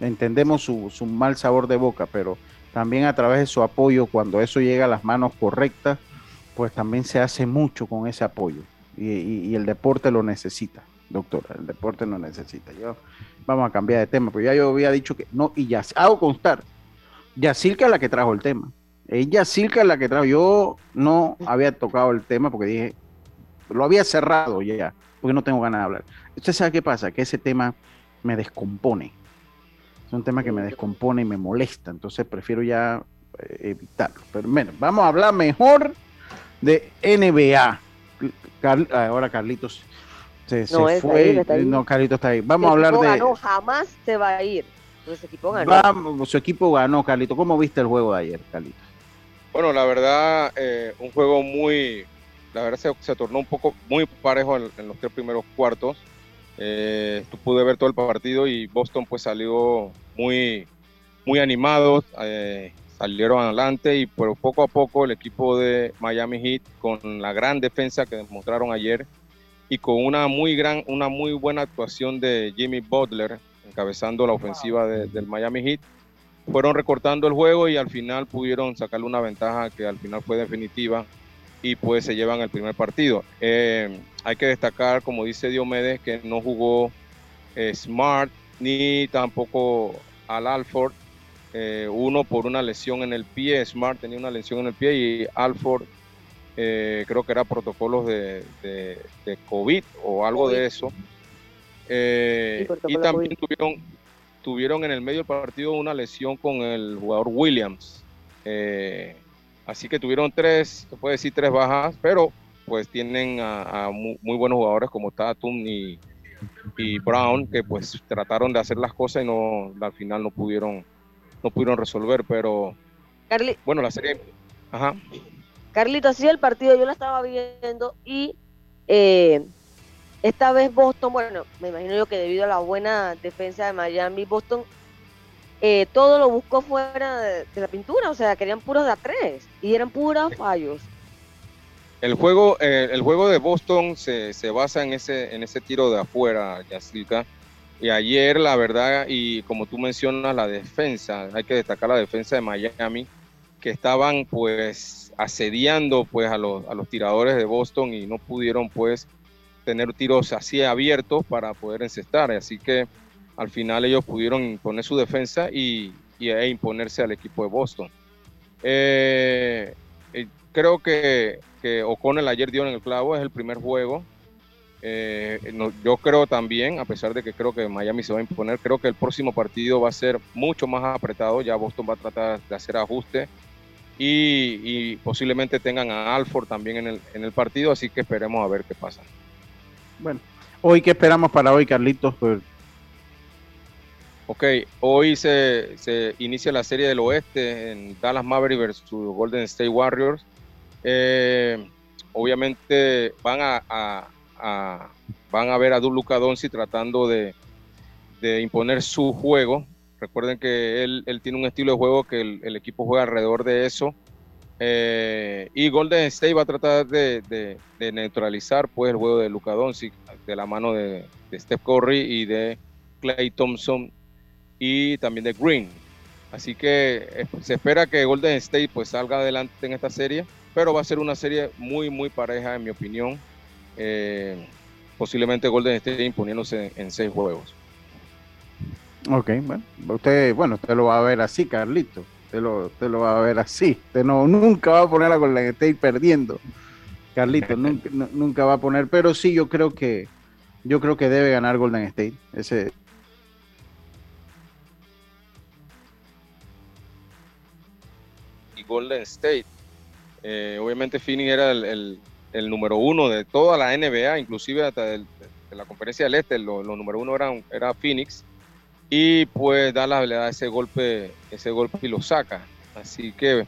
Entendemos su, su mal sabor de boca, pero también a través de su apoyo, cuando eso llega a las manos correctas, pues también se hace mucho con ese apoyo y, el deporte lo necesita, doctora, el deporte lo necesita. Yo, vamos a cambiar de tema, pero ya yo había dicho que no, y ya hago constar, Yacilca es la que trajo el tema. Es la que trajo. Yo no había tocado el tema porque dije, lo había cerrado ya, porque no tengo ganas de hablar. ¿Usted sabe qué pasa? Que ese tema me descompone. Es un tema que me descompone y me molesta, entonces prefiero ya eh, evitarlo. Pero bueno, vamos a hablar mejor de NBA. ahora Carlitos se, fue. no, Carlitos está ahí. Vamos a hablar de. Ganó, jamás se va a ir. su equipo ganó. Vamos, su equipo ganó, Carlitos. ¿Cómo viste el juego de ayer, Carlitos? Bueno, la verdad, eh, un juego muy. La verdad se, se tornó un poco muy parejo en, los tres primeros cuartos. Eh, pude ver todo el partido y Boston pues salió muy, muy animado. Eh, salieron adelante y por poco a poco el equipo de Miami Heat con la gran defensa que demostraron ayer y con una muy gran, una muy buena actuación de Jimmy Butler encabezando la ofensiva del Miami Heat, fueron recortando el juego y al final pudieron sacarle una ventaja que al final fue definitiva y pues se llevan el primer partido. Eh, hay que destacar, como dice Diomedes, que no jugó eh, Smart ni tampoco Al Alford eh, uno por una lesión en el pie, Smart tenía una lesión en el pie y Alford eh, creo que era protocolos de, COVID o algo de eso. Eh, y también tuvieron, tuvieron en el medio del partido una lesión con el jugador Williams. Eh, así que tuvieron tres, se puede decir tres bajas, pero pues tienen a, muy, buenos jugadores como Tatum y, y Brown, que pues trataron de hacer las cosas y no al final no pudieron, no pudieron resolver, pero bueno, la serie, ajá. Carlito, así el partido, yo la estaba viendo y eh, esta vez Boston, bueno, me imagino yo que debido a la buena defensa de Miami, Boston eh, todo lo buscó fuera de, la pintura, o sea, querían puros de a tres y eran puros fallos. El juego, eh, el juego de Boston se, se, basa en ese, en ese tiro de afuera, Yacirca. Y ayer, la verdad, y como tú mencionas, la defensa, hay que destacar la defensa de Miami, que estaban pues asediando pues a los, a los tiradores de Boston y no pudieron pues tener tiros así abiertos para poder encestar. Así que al final ellos pudieron imponer su defensa y, e imponerse al equipo de Boston. Eh, eh, creo que, que O'Connell ayer dio en el clavo, es el primer juego. Eh, yo creo también, a pesar de que creo que Miami se va a imponer, creo que el próximo partido va a ser mucho más apretado. Ya Boston va a tratar de hacer ajustes y, posiblemente tengan a Alford también en el, en el partido, así que esperemos a ver qué pasa. Bueno, hoy qué esperamos para hoy, Carlitos. Pues, ok, hoy se, se, inicia la serie del oeste en Dallas Mavericks versus Golden State Warriors. Eh, obviamente van a, van a ver a Luka Doncic tratando de, de imponer su juego Recuerden que él, tiene un estilo de juego que el, equipo juega alrededor de eso. Eh, y Golden State va a tratar de, neutralizar pues, el juego de Luka Doncic de la mano de, Steph Curry y de Clay Thompson y también de Green. Así que eh, se espera que Golden State pues, salga adelante en esta serie, pero va a ser una serie muy, muy pareja en mi opinión. Eh, posiblemente Golden State imponiéndose en seis juegos. Ok, bueno, usted, bueno, usted lo va a ver así, Carlito. Usted lo, lo va a ver así. Usted no, nunca va a poner a Golden State perdiendo. Carlito, nunca, nunca va a poner, pero sí, yo creo que yo creo que debe ganar Golden State. Ese, y Golden State. Eh, obviamente Phoenix era el, número uno de toda la NBA, inclusive hasta de la conferencia del Este, los lo número uno eran, era Phoenix y pues Dallas le da ese golpe, ese golpe y lo saca. Así que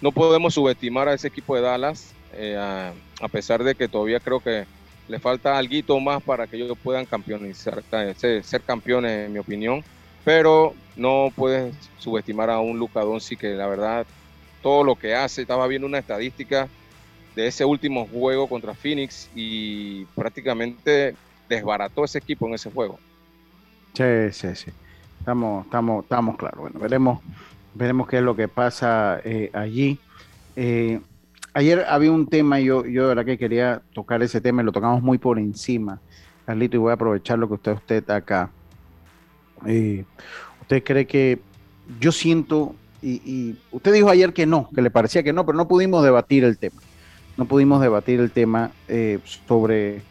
no podemos subestimar a ese equipo de Dallas, eh, a, pesar de que todavía creo que le falta algo más para que ellos puedan campeonizar, ser, ser, campeones, en mi opinión. Pero no puedes subestimar a un Luca Doncic que la verdad todo lo que hace, estaba viendo una estadística de ese último juego contra Phoenix y prácticamente desbarató ese equipo en ese juego. Sí, sí, sí. Estamos, estamos, estamos claros. Bueno, veremos, veremos qué es lo que pasa eh, allí. Eh, ayer había un tema, yo, yo de verdad que quería tocar ese tema y lo tocamos muy por encima, Carlito, y voy a aprovechar lo que usted, usted acá. Eh, ¿Usted cree que yo siento, y, usted dijo ayer que no, que le parecía que no, pero no pudimos debatir el tema. No pudimos debatir el tema sobre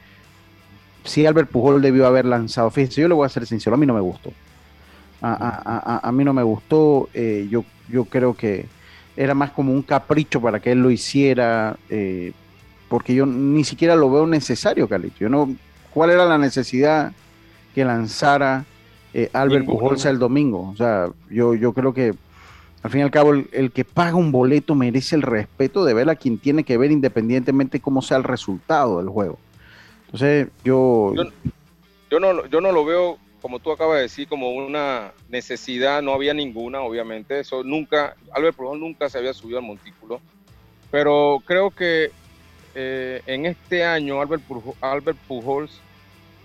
si Albert Pujol debió haber lanzado. Fíjense, yo le voy a ser sincero, a mí no me gustó. A, mí no me gustó. Eh, yo, yo creo que era más como un capricho para que él lo hiciera, eh, porque yo ni siquiera lo veo necesario, Carlito. Yo no, ¿Cuál era la necesidad que lanzara eh, Albert Pujols el domingo? O sea, yo, yo creo que al fin y al cabo el, que paga un boleto merece el respeto de ver a quien tiene que ver independientemente cómo sea el resultado del juego. Entonces, yo... Yo, no, yo no lo veo, como tú acabas de decir, como una necesidad, no había ninguna, obviamente. Eso nunca, Albert Pujols nunca se había subido al montículo. Pero creo que eh, en este año Albert, Albert Pujols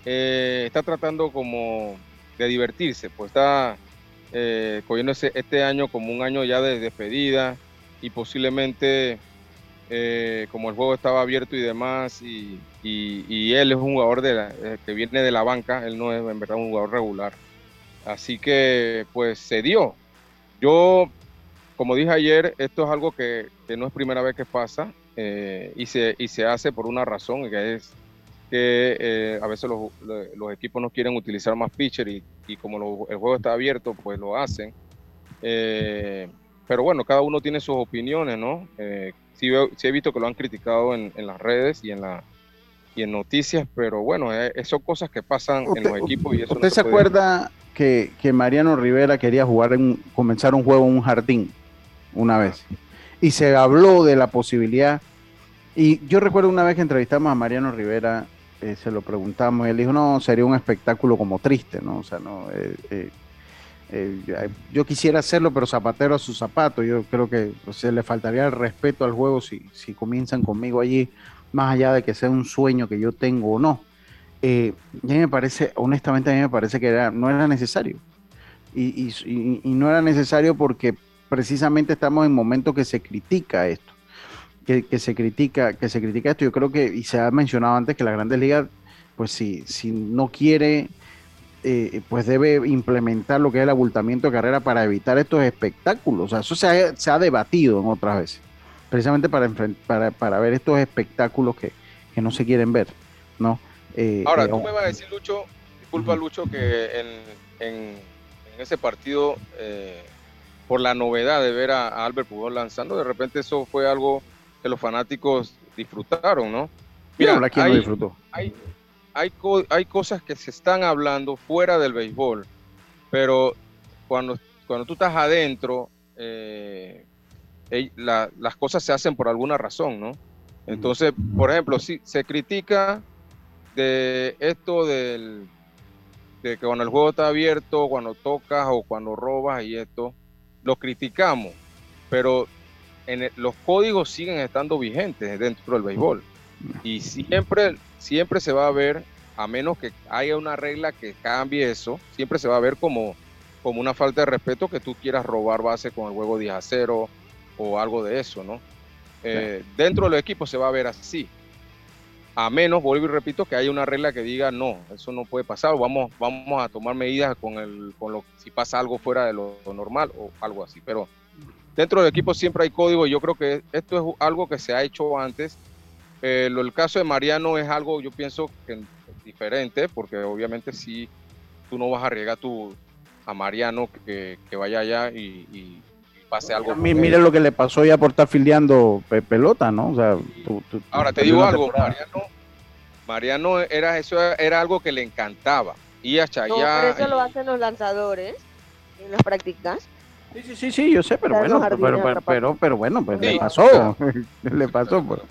eh, está tratando como de divertirse, pues está eh, cogiendo este año como un año ya de despedida y posiblemente eh, como el juego estaba abierto y demás, y, él es un jugador de eh, que viene de la banca, él no es en verdad un jugador regular. Así que pues se dio. Yo, como dije ayer, esto es algo que, no es primera vez que pasa. eh, y, se, y se hace por una razón, que es que a veces los, los, equipos no quieren utilizar más pitcher y, y como el juego está abierto, pues lo hacen. Eh, pero bueno, cada uno tiene sus opiniones, ¿no? sí, sí, he visto que lo han criticado en, en, las redes y en, la, y en noticias, pero bueno, son cosas que pasan en los equipos. Y eso ¿Usted se, acuerda que, que, Mariano Rivera quería jugar en, comenzar un juego en un jardín una vez? Y se habló de la posibilidad y yo recuerdo una vez que entrevistamos a Mariano Rivera, eh, se lo preguntamos, y él dijo, no, sería un espectáculo como triste, ¿no? O sea, no, eh, eh, yo quisiera hacerlo, pero zapatero a su zapato, yo creo que se le faltaría el respeto al juego si, si comienzan conmigo allí, más allá de que sea un sueño que yo tengo o no. y a mí me parece, honestamente a mí me parece que era, no era necesario. Y, y, y no era necesario porque precisamente estamos en momentos que se critica esto que, se critica, que se critica esto. Yo creo que, y se ha mencionado antes, que la Grandes Ligas, pues si, si no quiere, eh, pues debe implementar lo que es el abultamiento de carrera para evitar estos espectáculos. O sea, eso se ha, se ha debatido en otras veces, precisamente para, para, para ver estos espectáculos que, que, no se quieren ver, ¿no? Eh, Ahora, eh, tú me vas a decir, Lucho, disculpa, Lucho, que en, en, ese partido, por la novedad de ver a, a Albert Pujol lanzando, de repente eso fue algo que los fanáticos disfrutaron, ¿no? Mira, hay, no disfrutó? Hay, hay, cosas que se están hablando fuera del béisbol, pero cuando, cuando tú estás adentro, eh, las cosas se hacen por alguna razón, ¿no? Entonces, por ejemplo, si se critica de esto del, de que cuando el juego está abierto, cuando tocas o cuando robas y esto, lo criticamos, pero los códigos siguen estando vigentes dentro del béisbol. Y siempre, siempre se va a ver, a menos que haya una regla que cambie eso, siempre se va a ver como, como una falta de respeto que tú quieras robar base con el juego 10 a 0 o algo de eso, ¿no? Eh, dentro del equipo se va a ver así. A menos, vuelvo y repito, que haya una regla que diga no, eso no puede pasar, vamos, vamos a tomar medidas con el, con lo si pasa algo fuera de lo normal o algo así. Pero dentro del equipo siempre hay código y yo creo que esto es algo que se ha hecho antes. Eh, el caso de Mariano es algo, yo pienso que diferente, porque obviamente si tú no vas a arriesgar tu, a Mariano que, vaya allá y, pase algo. Mira lo que le pasó ya por estar filiando pelota, ¿no? O sea, Ahora te digo algo, Mariano, Mariano era eso era algo que le encantaba. Y hasta no, por eso lo hacen los lanzadores en las prácticas. Sí, sí, sí, sí, yo sé, pero bueno, pero, pero, pero, bueno, pues le pasó, le pasó. Pues.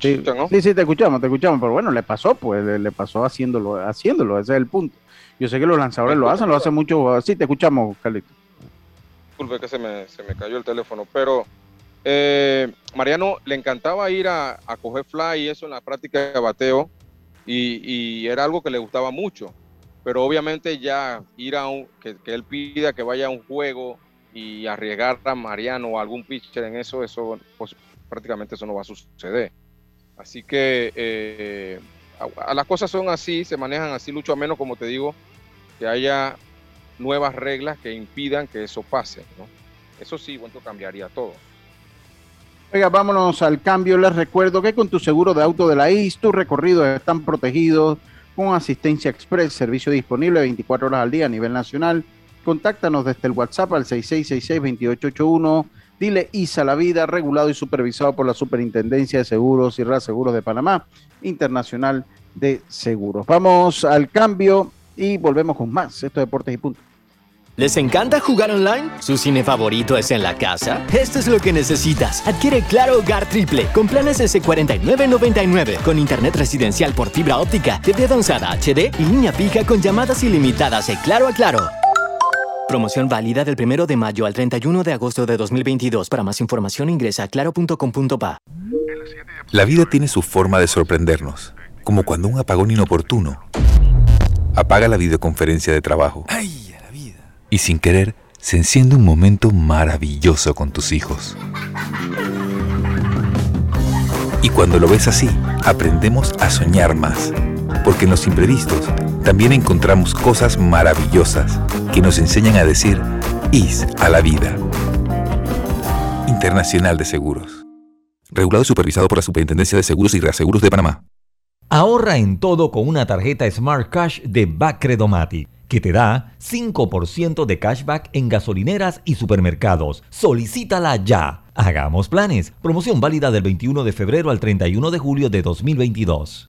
Sí, ¿no? sí, sí, te escuchamos, te escuchamos, pero bueno, le pasó, pues le, pasó haciéndolo, haciéndolo, ese es el punto. Yo sé que los lanzadores lo hacen, lo hacen mucho, sí, te escuchamos, Carlito. Disculpe que se me, se me cayó el teléfono, pero eh, Mariano le encantaba ir a, a, coger fly y eso en la práctica de bateo y, y, era algo que le gustaba mucho, pero obviamente ya ir a un, que, que él pida que vaya a un juego y arriesgar a Mariano o algún pitcher en eso, eso pues, prácticamente eso no va a suceder. Así que eh, a, las cosas son así, se manejan así, Lucho, a menos, como te digo, que haya nuevas reglas que impidan que eso pase. ¿no? Eso sí, bueno, cambiaría todo. Oiga, vámonos al cambio. Les recuerdo que con tu seguro de auto de la IS, tus recorridos están protegidos con asistencia express, servicio disponible 24 horas al día a nivel nacional Contáctanos desde el WhatsApp al 6666-2881. Dile ISA la vida, regulado y supervisado por la Superintendencia de Seguros y Reaseguros de Panamá, Internacional de Seguros. Vamos al cambio y volvemos con más. Esto es Deportes y Punto. ¿Les encanta jugar online? ¿Su cine favorito es en la casa? Esto es lo que necesitas. Adquiere Claro Hogar Triple con planes S4999 con internet residencial por fibra óptica, TV avanzada HD y línea fija con llamadas ilimitadas de Claro a Claro. Promoción válida del 1 de mayo al 31 de agosto de 2022. Para más información ingresa a claro.com.pa. La vida tiene su forma de sorprendernos, como cuando un apagón inoportuno apaga la videoconferencia de trabajo. ¡Ay, la vida! Y sin querer, se enciende un momento maravilloso con tus hijos. Y cuando lo ves así, aprendemos a soñar más, porque en los imprevistos también encontramos cosas maravillosas que nos enseñan a decir IS a la vida. Internacional de Seguros. Regulado y supervisado por la Superintendencia de Seguros y Reaseguros de Panamá. Ahorra en todo con una tarjeta Smart Cash de Bacredomatic que te da 5% de cashback en gasolineras y supermercados. Solicítala ya. Hagamos planes. Promoción válida del 21 de febrero al 31 de julio de 2022.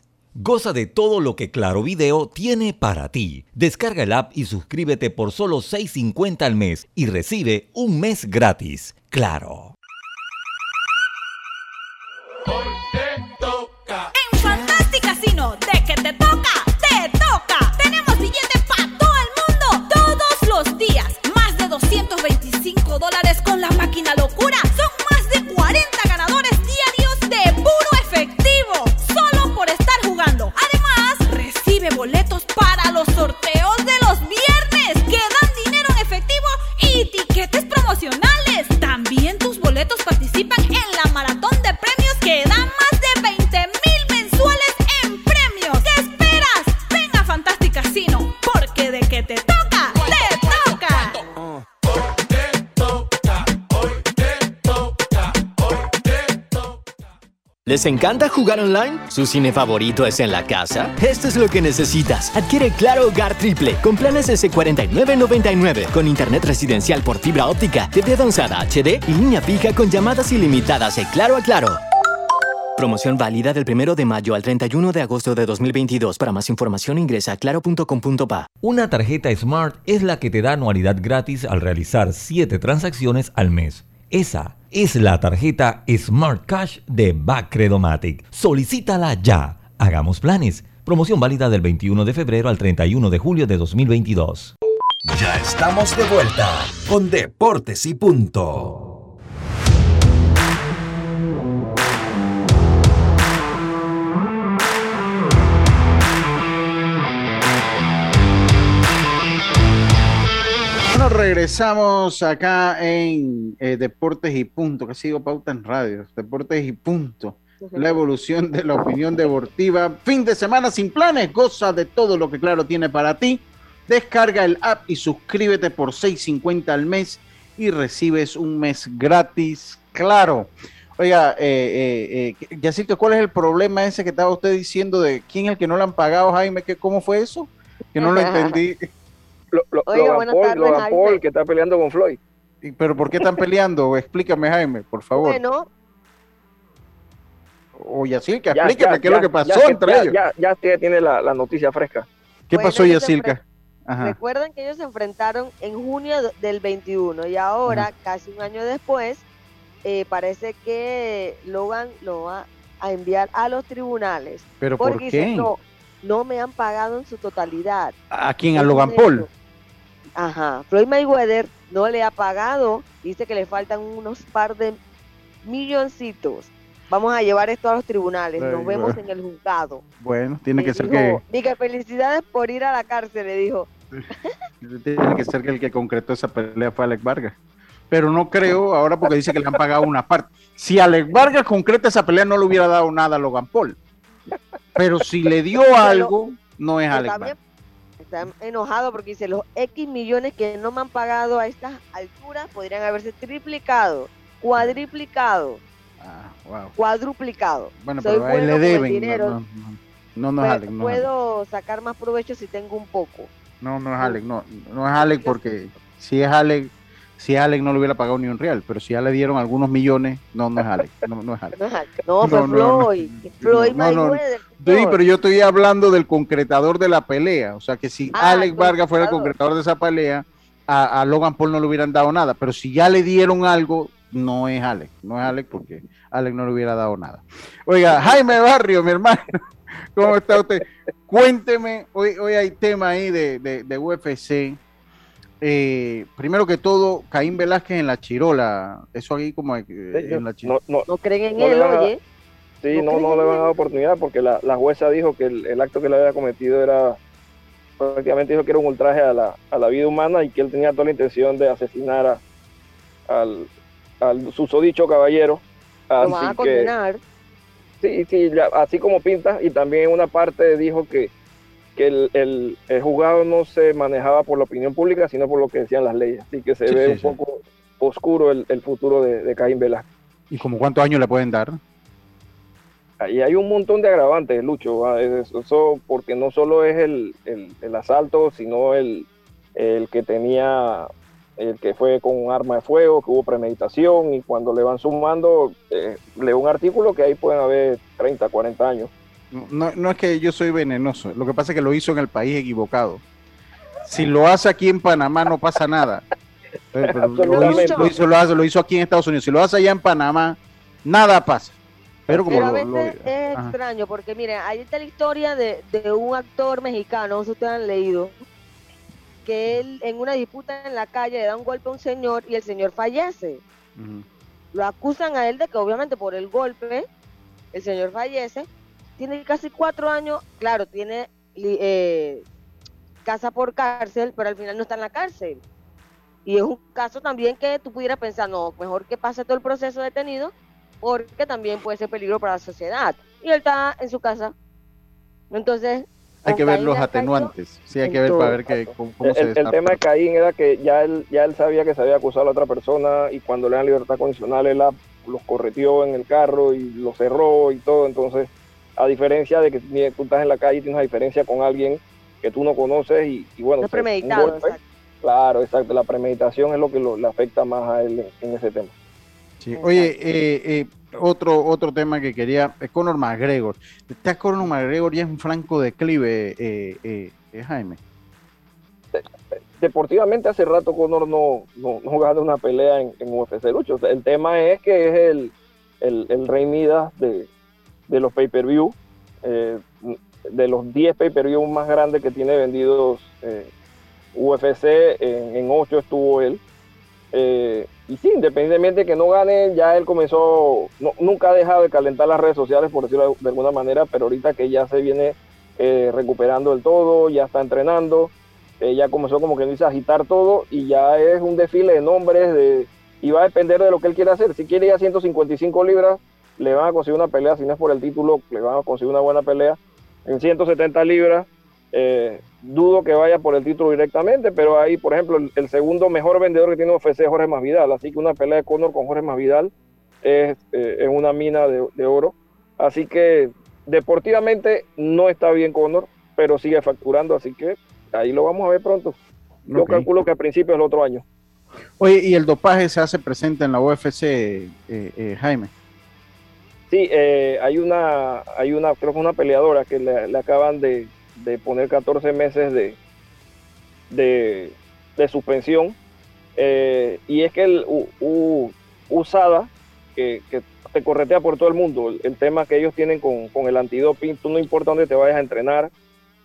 Goza de todo lo que Claro Video tiene para ti. Descarga el app y suscríbete por solo $6.50 al mes y recibe un mes gratis. Claro. En Fantastic Casino, de que te toca, te toca. Tenemos billetes para todo el mundo todos los días. Más de 225 dólares con la máquina boletos para los sorteos de los viernes que dan dinero en efectivo y tiquetes promocionales. También tus boletos participan en la maratón ¿Les encanta jugar online? ¿Su cine favorito es en la casa? Esto es lo que necesitas. Adquiere Claro Hogar Triple con planes S4999 con internet residencial por fibra óptica, TV avanzada HD y línea fija con llamadas ilimitadas de Claro a Claro. Promoción válida del 1 de mayo al 31 de agosto de 2022. Para más información ingresa a claro.com.pa. Una tarjeta Smart es la que te da anualidad gratis al realizar 7 transacciones al mes. Esa es la tarjeta Smart Cash de Bacredomatic. Solicítala ya. Hagamos planes. Promoción válida del 21 de febrero al 31 de julio de 2022. Ya estamos de vuelta con Deportes y Punto. Bueno, regresamos acá en eh, Deportes y Punto, que sigo pauta en radio. Deportes y Punto. La evolución de la opinión deportiva. Fin de semana sin planes. Goza de todo lo que Claro tiene para ti. Descarga el app y suscríbete por 6.50 al mes y recibes un mes gratis. Claro. Oiga, eh, eh, eh, Yacirca, ¿cuál es el problema ese que estaba usted diciendo de quién es el que no le han pagado, Jaime? ¿Qué, ¿Cómo fue eso? Que no lo entendí. Lo, lo- Oiga, Logan buenas Paul, tardes, Logan. Paul, que está peleando con Floyd. ¿Pero por qué están peleando? Explícame, Jaime, por favor. Bueno, O Yacirca, Ya, explícame ya, qué es ya, lo que pasó ya, entre ya, ellos. Ya, ya tiene- tiene la, la noticia fresca. ¿Qué Bueno, pasó, Yacirca? Ajá. recuerden que ellos se enfrentaron en junio de- del 21 y ahora, casi un año después, eh, parece que Logan lo va a enviar a los tribunales. ¿Pero por porque dice, qué? no, no me han pagado en su totalidad. ¿A quién? ¿A Logan. Paul? Ajá. Floyd Mayweather no le ha pagado. Dice que le faltan unos par de milloncitos. Vamos a llevar esto a los tribunales. Nos Ay, vemos bueno. en el juzgado. Bueno, tiene Le que ser dijo, que "Diga, felicidades por ir a la cárcel, le dijo. tiene que ser que el que concretó esa pelea fue Alex Vargas. Pero no creo ahora porque dice que le han pagado una parte. Si Alex Vargas concreta esa pelea no le hubiera dado nada a Logan Paul. Pero si le dio algo, no es Alex Vargas. Está enojado porque dice, los X millones que no me han pagado a estas alturas podrían haberse triplicado, cuadriplicado, Ah, wow. cuadruplicado. Bueno, Soy pero a él bueno le deben. dinero. No, no, no, no, es Alex. No, puedo sacar más provecho si tengo un poco. no, no es Alex. No, no es Alex porque si es Alex, si Alex no le hubiera pagado ni un real. Pero si ya le dieron algunos millones, no, no es Alex. No, no es Alex. No, no, No. Floyd. Floyd No, no, Mayweather, Sí, pero yo estoy hablando del concretador de la pelea. O sea, que si Ah, Alex Vargas fuera el concretador. concretador de esa pelea, a, a Logan Paul no le hubieran dado nada. Pero si ya le dieron algo, no es Alex. No es Alex porque Alex no le hubiera dado nada. Oiga, Jaime Barrio, mi hermano, ¿cómo está usted? Cuénteme, hoy, hoy hay tema ahí de, de, de UFC. Eh, primero que todo, Caín Velázquez en la Chirola. Eso aquí como en la Chirola. No, no, No creen en no él, oye. Sí, no, no le van a dar oportunidad porque la, la jueza dijo que el, el, acto que le había cometido era, prácticamente dijo que era un ultraje a la, a la vida humana y que él tenía toda la intención de asesinar a, al, al susodicho caballero. Lo van a condenar. Sí, sí, ya, así como pinta, y también en una parte dijo que, que el, el, el, juzgado no se manejaba por la opinión pública, sino por lo que decían las leyes. Así que se sí, ve sí, un sí. poco oscuro el, el, futuro de, de Caín Velázquez. ¿Y como cuántos años le pueden dar? Ahí hay un montón de agravantes, Lucho. Eso porque no solo es el, el asalto, sino el, que tenía el que fue con un arma de fuego, que hubo premeditación y cuando le van sumando, eh, leo un artículo que ahí pueden haber 30, 40 años. No, no es que yo soy venenoso, lo que pasa es que lo hizo en el país equivocado. Si lo hace aquí en Panamá no pasa nada. Pero lo, hizo, lo, hizo, lo, hace, lo hizo aquí en Estados Unidos. Si lo hace allá en Panamá, nada pasa. Pero, como Pero a veces es ajá. extraño porque, mire, ahí está la historia de, de un actor mexicano, no sé si ustedes han leído, que él en una disputa en la calle le da un golpe a un señor y el señor fallece. Uh -huh. Lo acusan a él de que obviamente por el golpe el señor fallece. Tiene casi cuatro años, claro, tiene eh, casa por cárcel, pero al final no está en la cárcel. Y es un caso también que tú pudieras pensar, no, mejor que pase todo el proceso detenido, porque también puede ser peligro para la sociedad. Y él está en su casa. Entonces, hay que ver los atenuantes. Sí, hay que ver para ver que, cómo, cómo el, se destapa. El tema de Caín era que ya él, ya él sabía que se había acusado a la otra persona y cuando le dan libertad condicional él la, los correteó en el carro y lo cerró y todo. Entonces, a diferencia de que tú estás en la calle y tienes una diferencia con alguien que tú no conoces y, y bueno, no premeditado, golpe, exacto. claro, exacto, la premeditación es lo que lo, le afecta más a él en, en ese tema. Sí. Oye, eh, eh, otro, otro tema que quería, es Conor McGregor. Este Conor McGregor ya es un franco declive, eh, eh, Jaime. Deportivamente hace rato Conor no, no, no gana una pelea en, en UFC Lucho. El tema es que es el, el, el rey Midas de, de los pay-per-view, eh, de los 10 pay-per-view más grandes que tiene vendidos UFC, en, en 8 estuvo él. Eh, y sí, independientemente de que no gane, ya él comenzó, no, nunca ha dejado de calentar las redes sociales, por decirlo de alguna manera, pero ahorita que ya se viene eh, recuperando el todo, ya está entrenando, eh, ya comenzó como que dice a agitar todo y ya es un desfile de nombres de, y va a depender de lo que él quiera hacer. Si quiere ir a 155 libras, le van a conseguir una pelea, si no es por el título, le van a conseguir una buena pelea. En 170 libras, eh, dudo que vaya por el título directamente, pero ahí, por ejemplo, el, el, segundo mejor vendedor que tiene UFC es Jorge Masvidal, así que una pelea de Conor con Jorge Masvidal es, eh, es una mina de, de, oro. Así que deportivamente no está bien Conor, pero sigue facturando, así que ahí lo vamos a ver pronto. Yo okay. calculo que a principios del otro año. Oye, ¿y el dopaje se hace presente en la UFC, eh, eh, Jaime? Sí, eh, hay una, hay una, creo que una peleadora que le, acaban de, poner 14 meses de, de, de suspensión. Eh, y es que el USADA, que, que, te corretea por todo el mundo, el, tema que ellos tienen con, con el antidoping, tú no importa dónde te vayas a entrenar,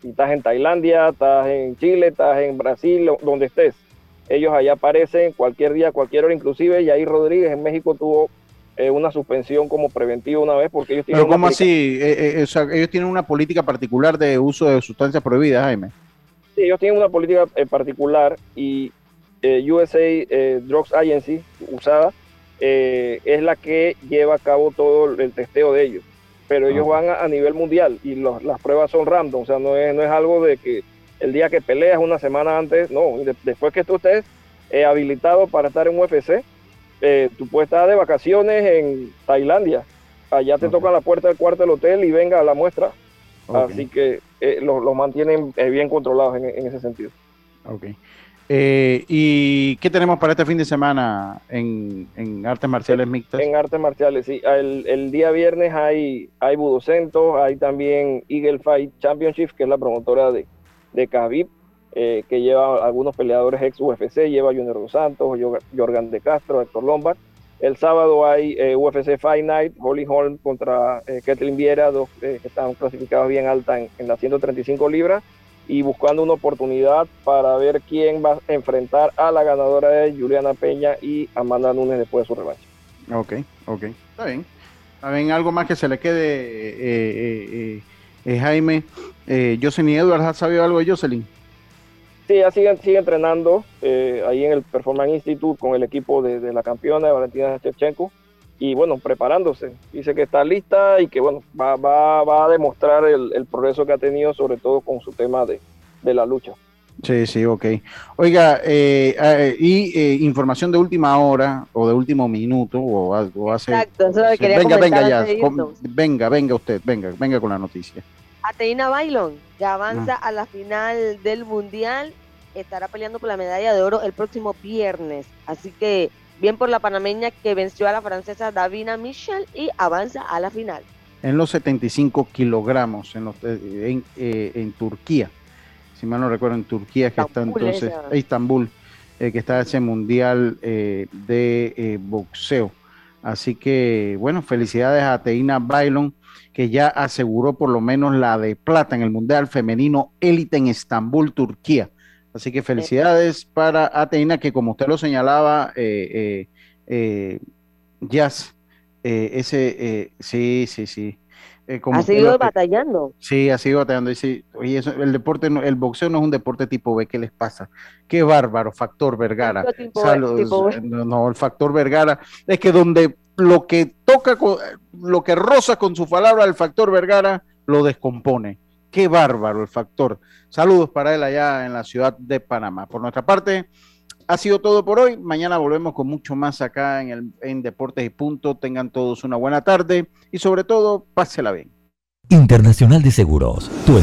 si estás en Tailandia, estás en Chile, estás en Brasil, donde estés. Ellos allá aparecen cualquier día, cualquier hora, inclusive Yair Rodríguez en México tuvo eh, una suspensión como preventiva una vez porque ellos tienen pero cómo así eh, eh, o sea, ellos tienen una política particular de uso de sustancias prohibidas Jaime. Sí ellos tienen una política particular y USA Drugs Agency usada es la que lleva a cabo todo el testeo de ellos. Pero ellos van a, a nivel mundial y los, las pruebas son random o sea no es, no es algo de que el día que peleas una semana antes no de, después que tú estés habilitado para estar en UFC eh, tú puedes estar de vacaciones en Tailandia. Allá te okay. tocan la puerta del cuarto del hotel y venga a la muestra. Okay. Así que eh, los lo mantienen eh, bien controlados en, en, ese sentido. Ok. Eh, ¿Y qué tenemos para este fin de semana en, en artes marciales mixtas? En artes marciales, sí. El, el día viernes hay, hay Budocento, hay también Eagle Fight Championship, que es la promotora de, de Khabib eh, que lleva algunos peleadores ex UFC, lleva Junior Dos Santos, Jorgan de Castro, Héctor Lombard. El sábado hay eh, UFC Fight Night, Holly Holm contra eh, Ketlin Viera, dos eh, que están clasificados bien alta en, en las 135 libras y buscando una oportunidad para ver quién va a enfrentar a la ganadora de Juliana Peña y Amanda Nunes después de su revancha. Ok, ok, está bien. También algo más que se le quede, eh, eh, Jaime. Jocelyn Edwards, ¿has sabido algo de Jocelyn? Sí, ya sigue, sigue entrenando ahí en el Performance Institute con el equipo de, la campeona Valentina Shevchenko y bueno, preparándose. Dice que está lista y que bueno, va, va, va a demostrar el, el, progreso que ha tenido, sobre todo con su tema de, de la lucha. Sí, sí, ok. Oiga, eh, eh, y eh, información de última hora o de último minuto o, algo hace. Exacto, eso Venga, venga ya. venga, venga usted, venga, venga con la noticia. Ateina Bailon ya avanza ah. a la final del mundial, estará peleando por la medalla de oro el próximo viernes. Así que bien por la panameña que venció a la francesa Davina Michel y avanza a la final. En los 75 kilogramos en, en Turquía si mal no recuerdo, en Turquía, que está entonces, Estambul, eh, que está ese mundial eh, de eh, boxeo. Así que, bueno, felicidades a Teina Bailon, que ya aseguró por lo menos la de plata en el Mundial Femenino Élite en Estambul, Turquía. Así que felicidades para Ateina, que como usted lo señalaba, Jazz, ese, sí, sí, sí, eh, ha seguido batallando. Sí, ha seguido batallando. Y oye, el deporte, el boxeo no es un deporte tipo B, ¿qué les pasa? Qué bárbaro, Factor Vergara. no, el Factor Vergara es que donde lo que toca, lo que roza con su palabra el Factor Vergara, lo descompone. Qué bárbaro el Factor. Saludos para él allá en la ciudad de Panamá. Por nuestra parte, ha sido todo por hoy. Mañana volvemos con mucho más acá en, el, en Deportes y Punto. Tengan todos una buena tarde y sobre todo, pásela bien. Internacional de Seguros, tu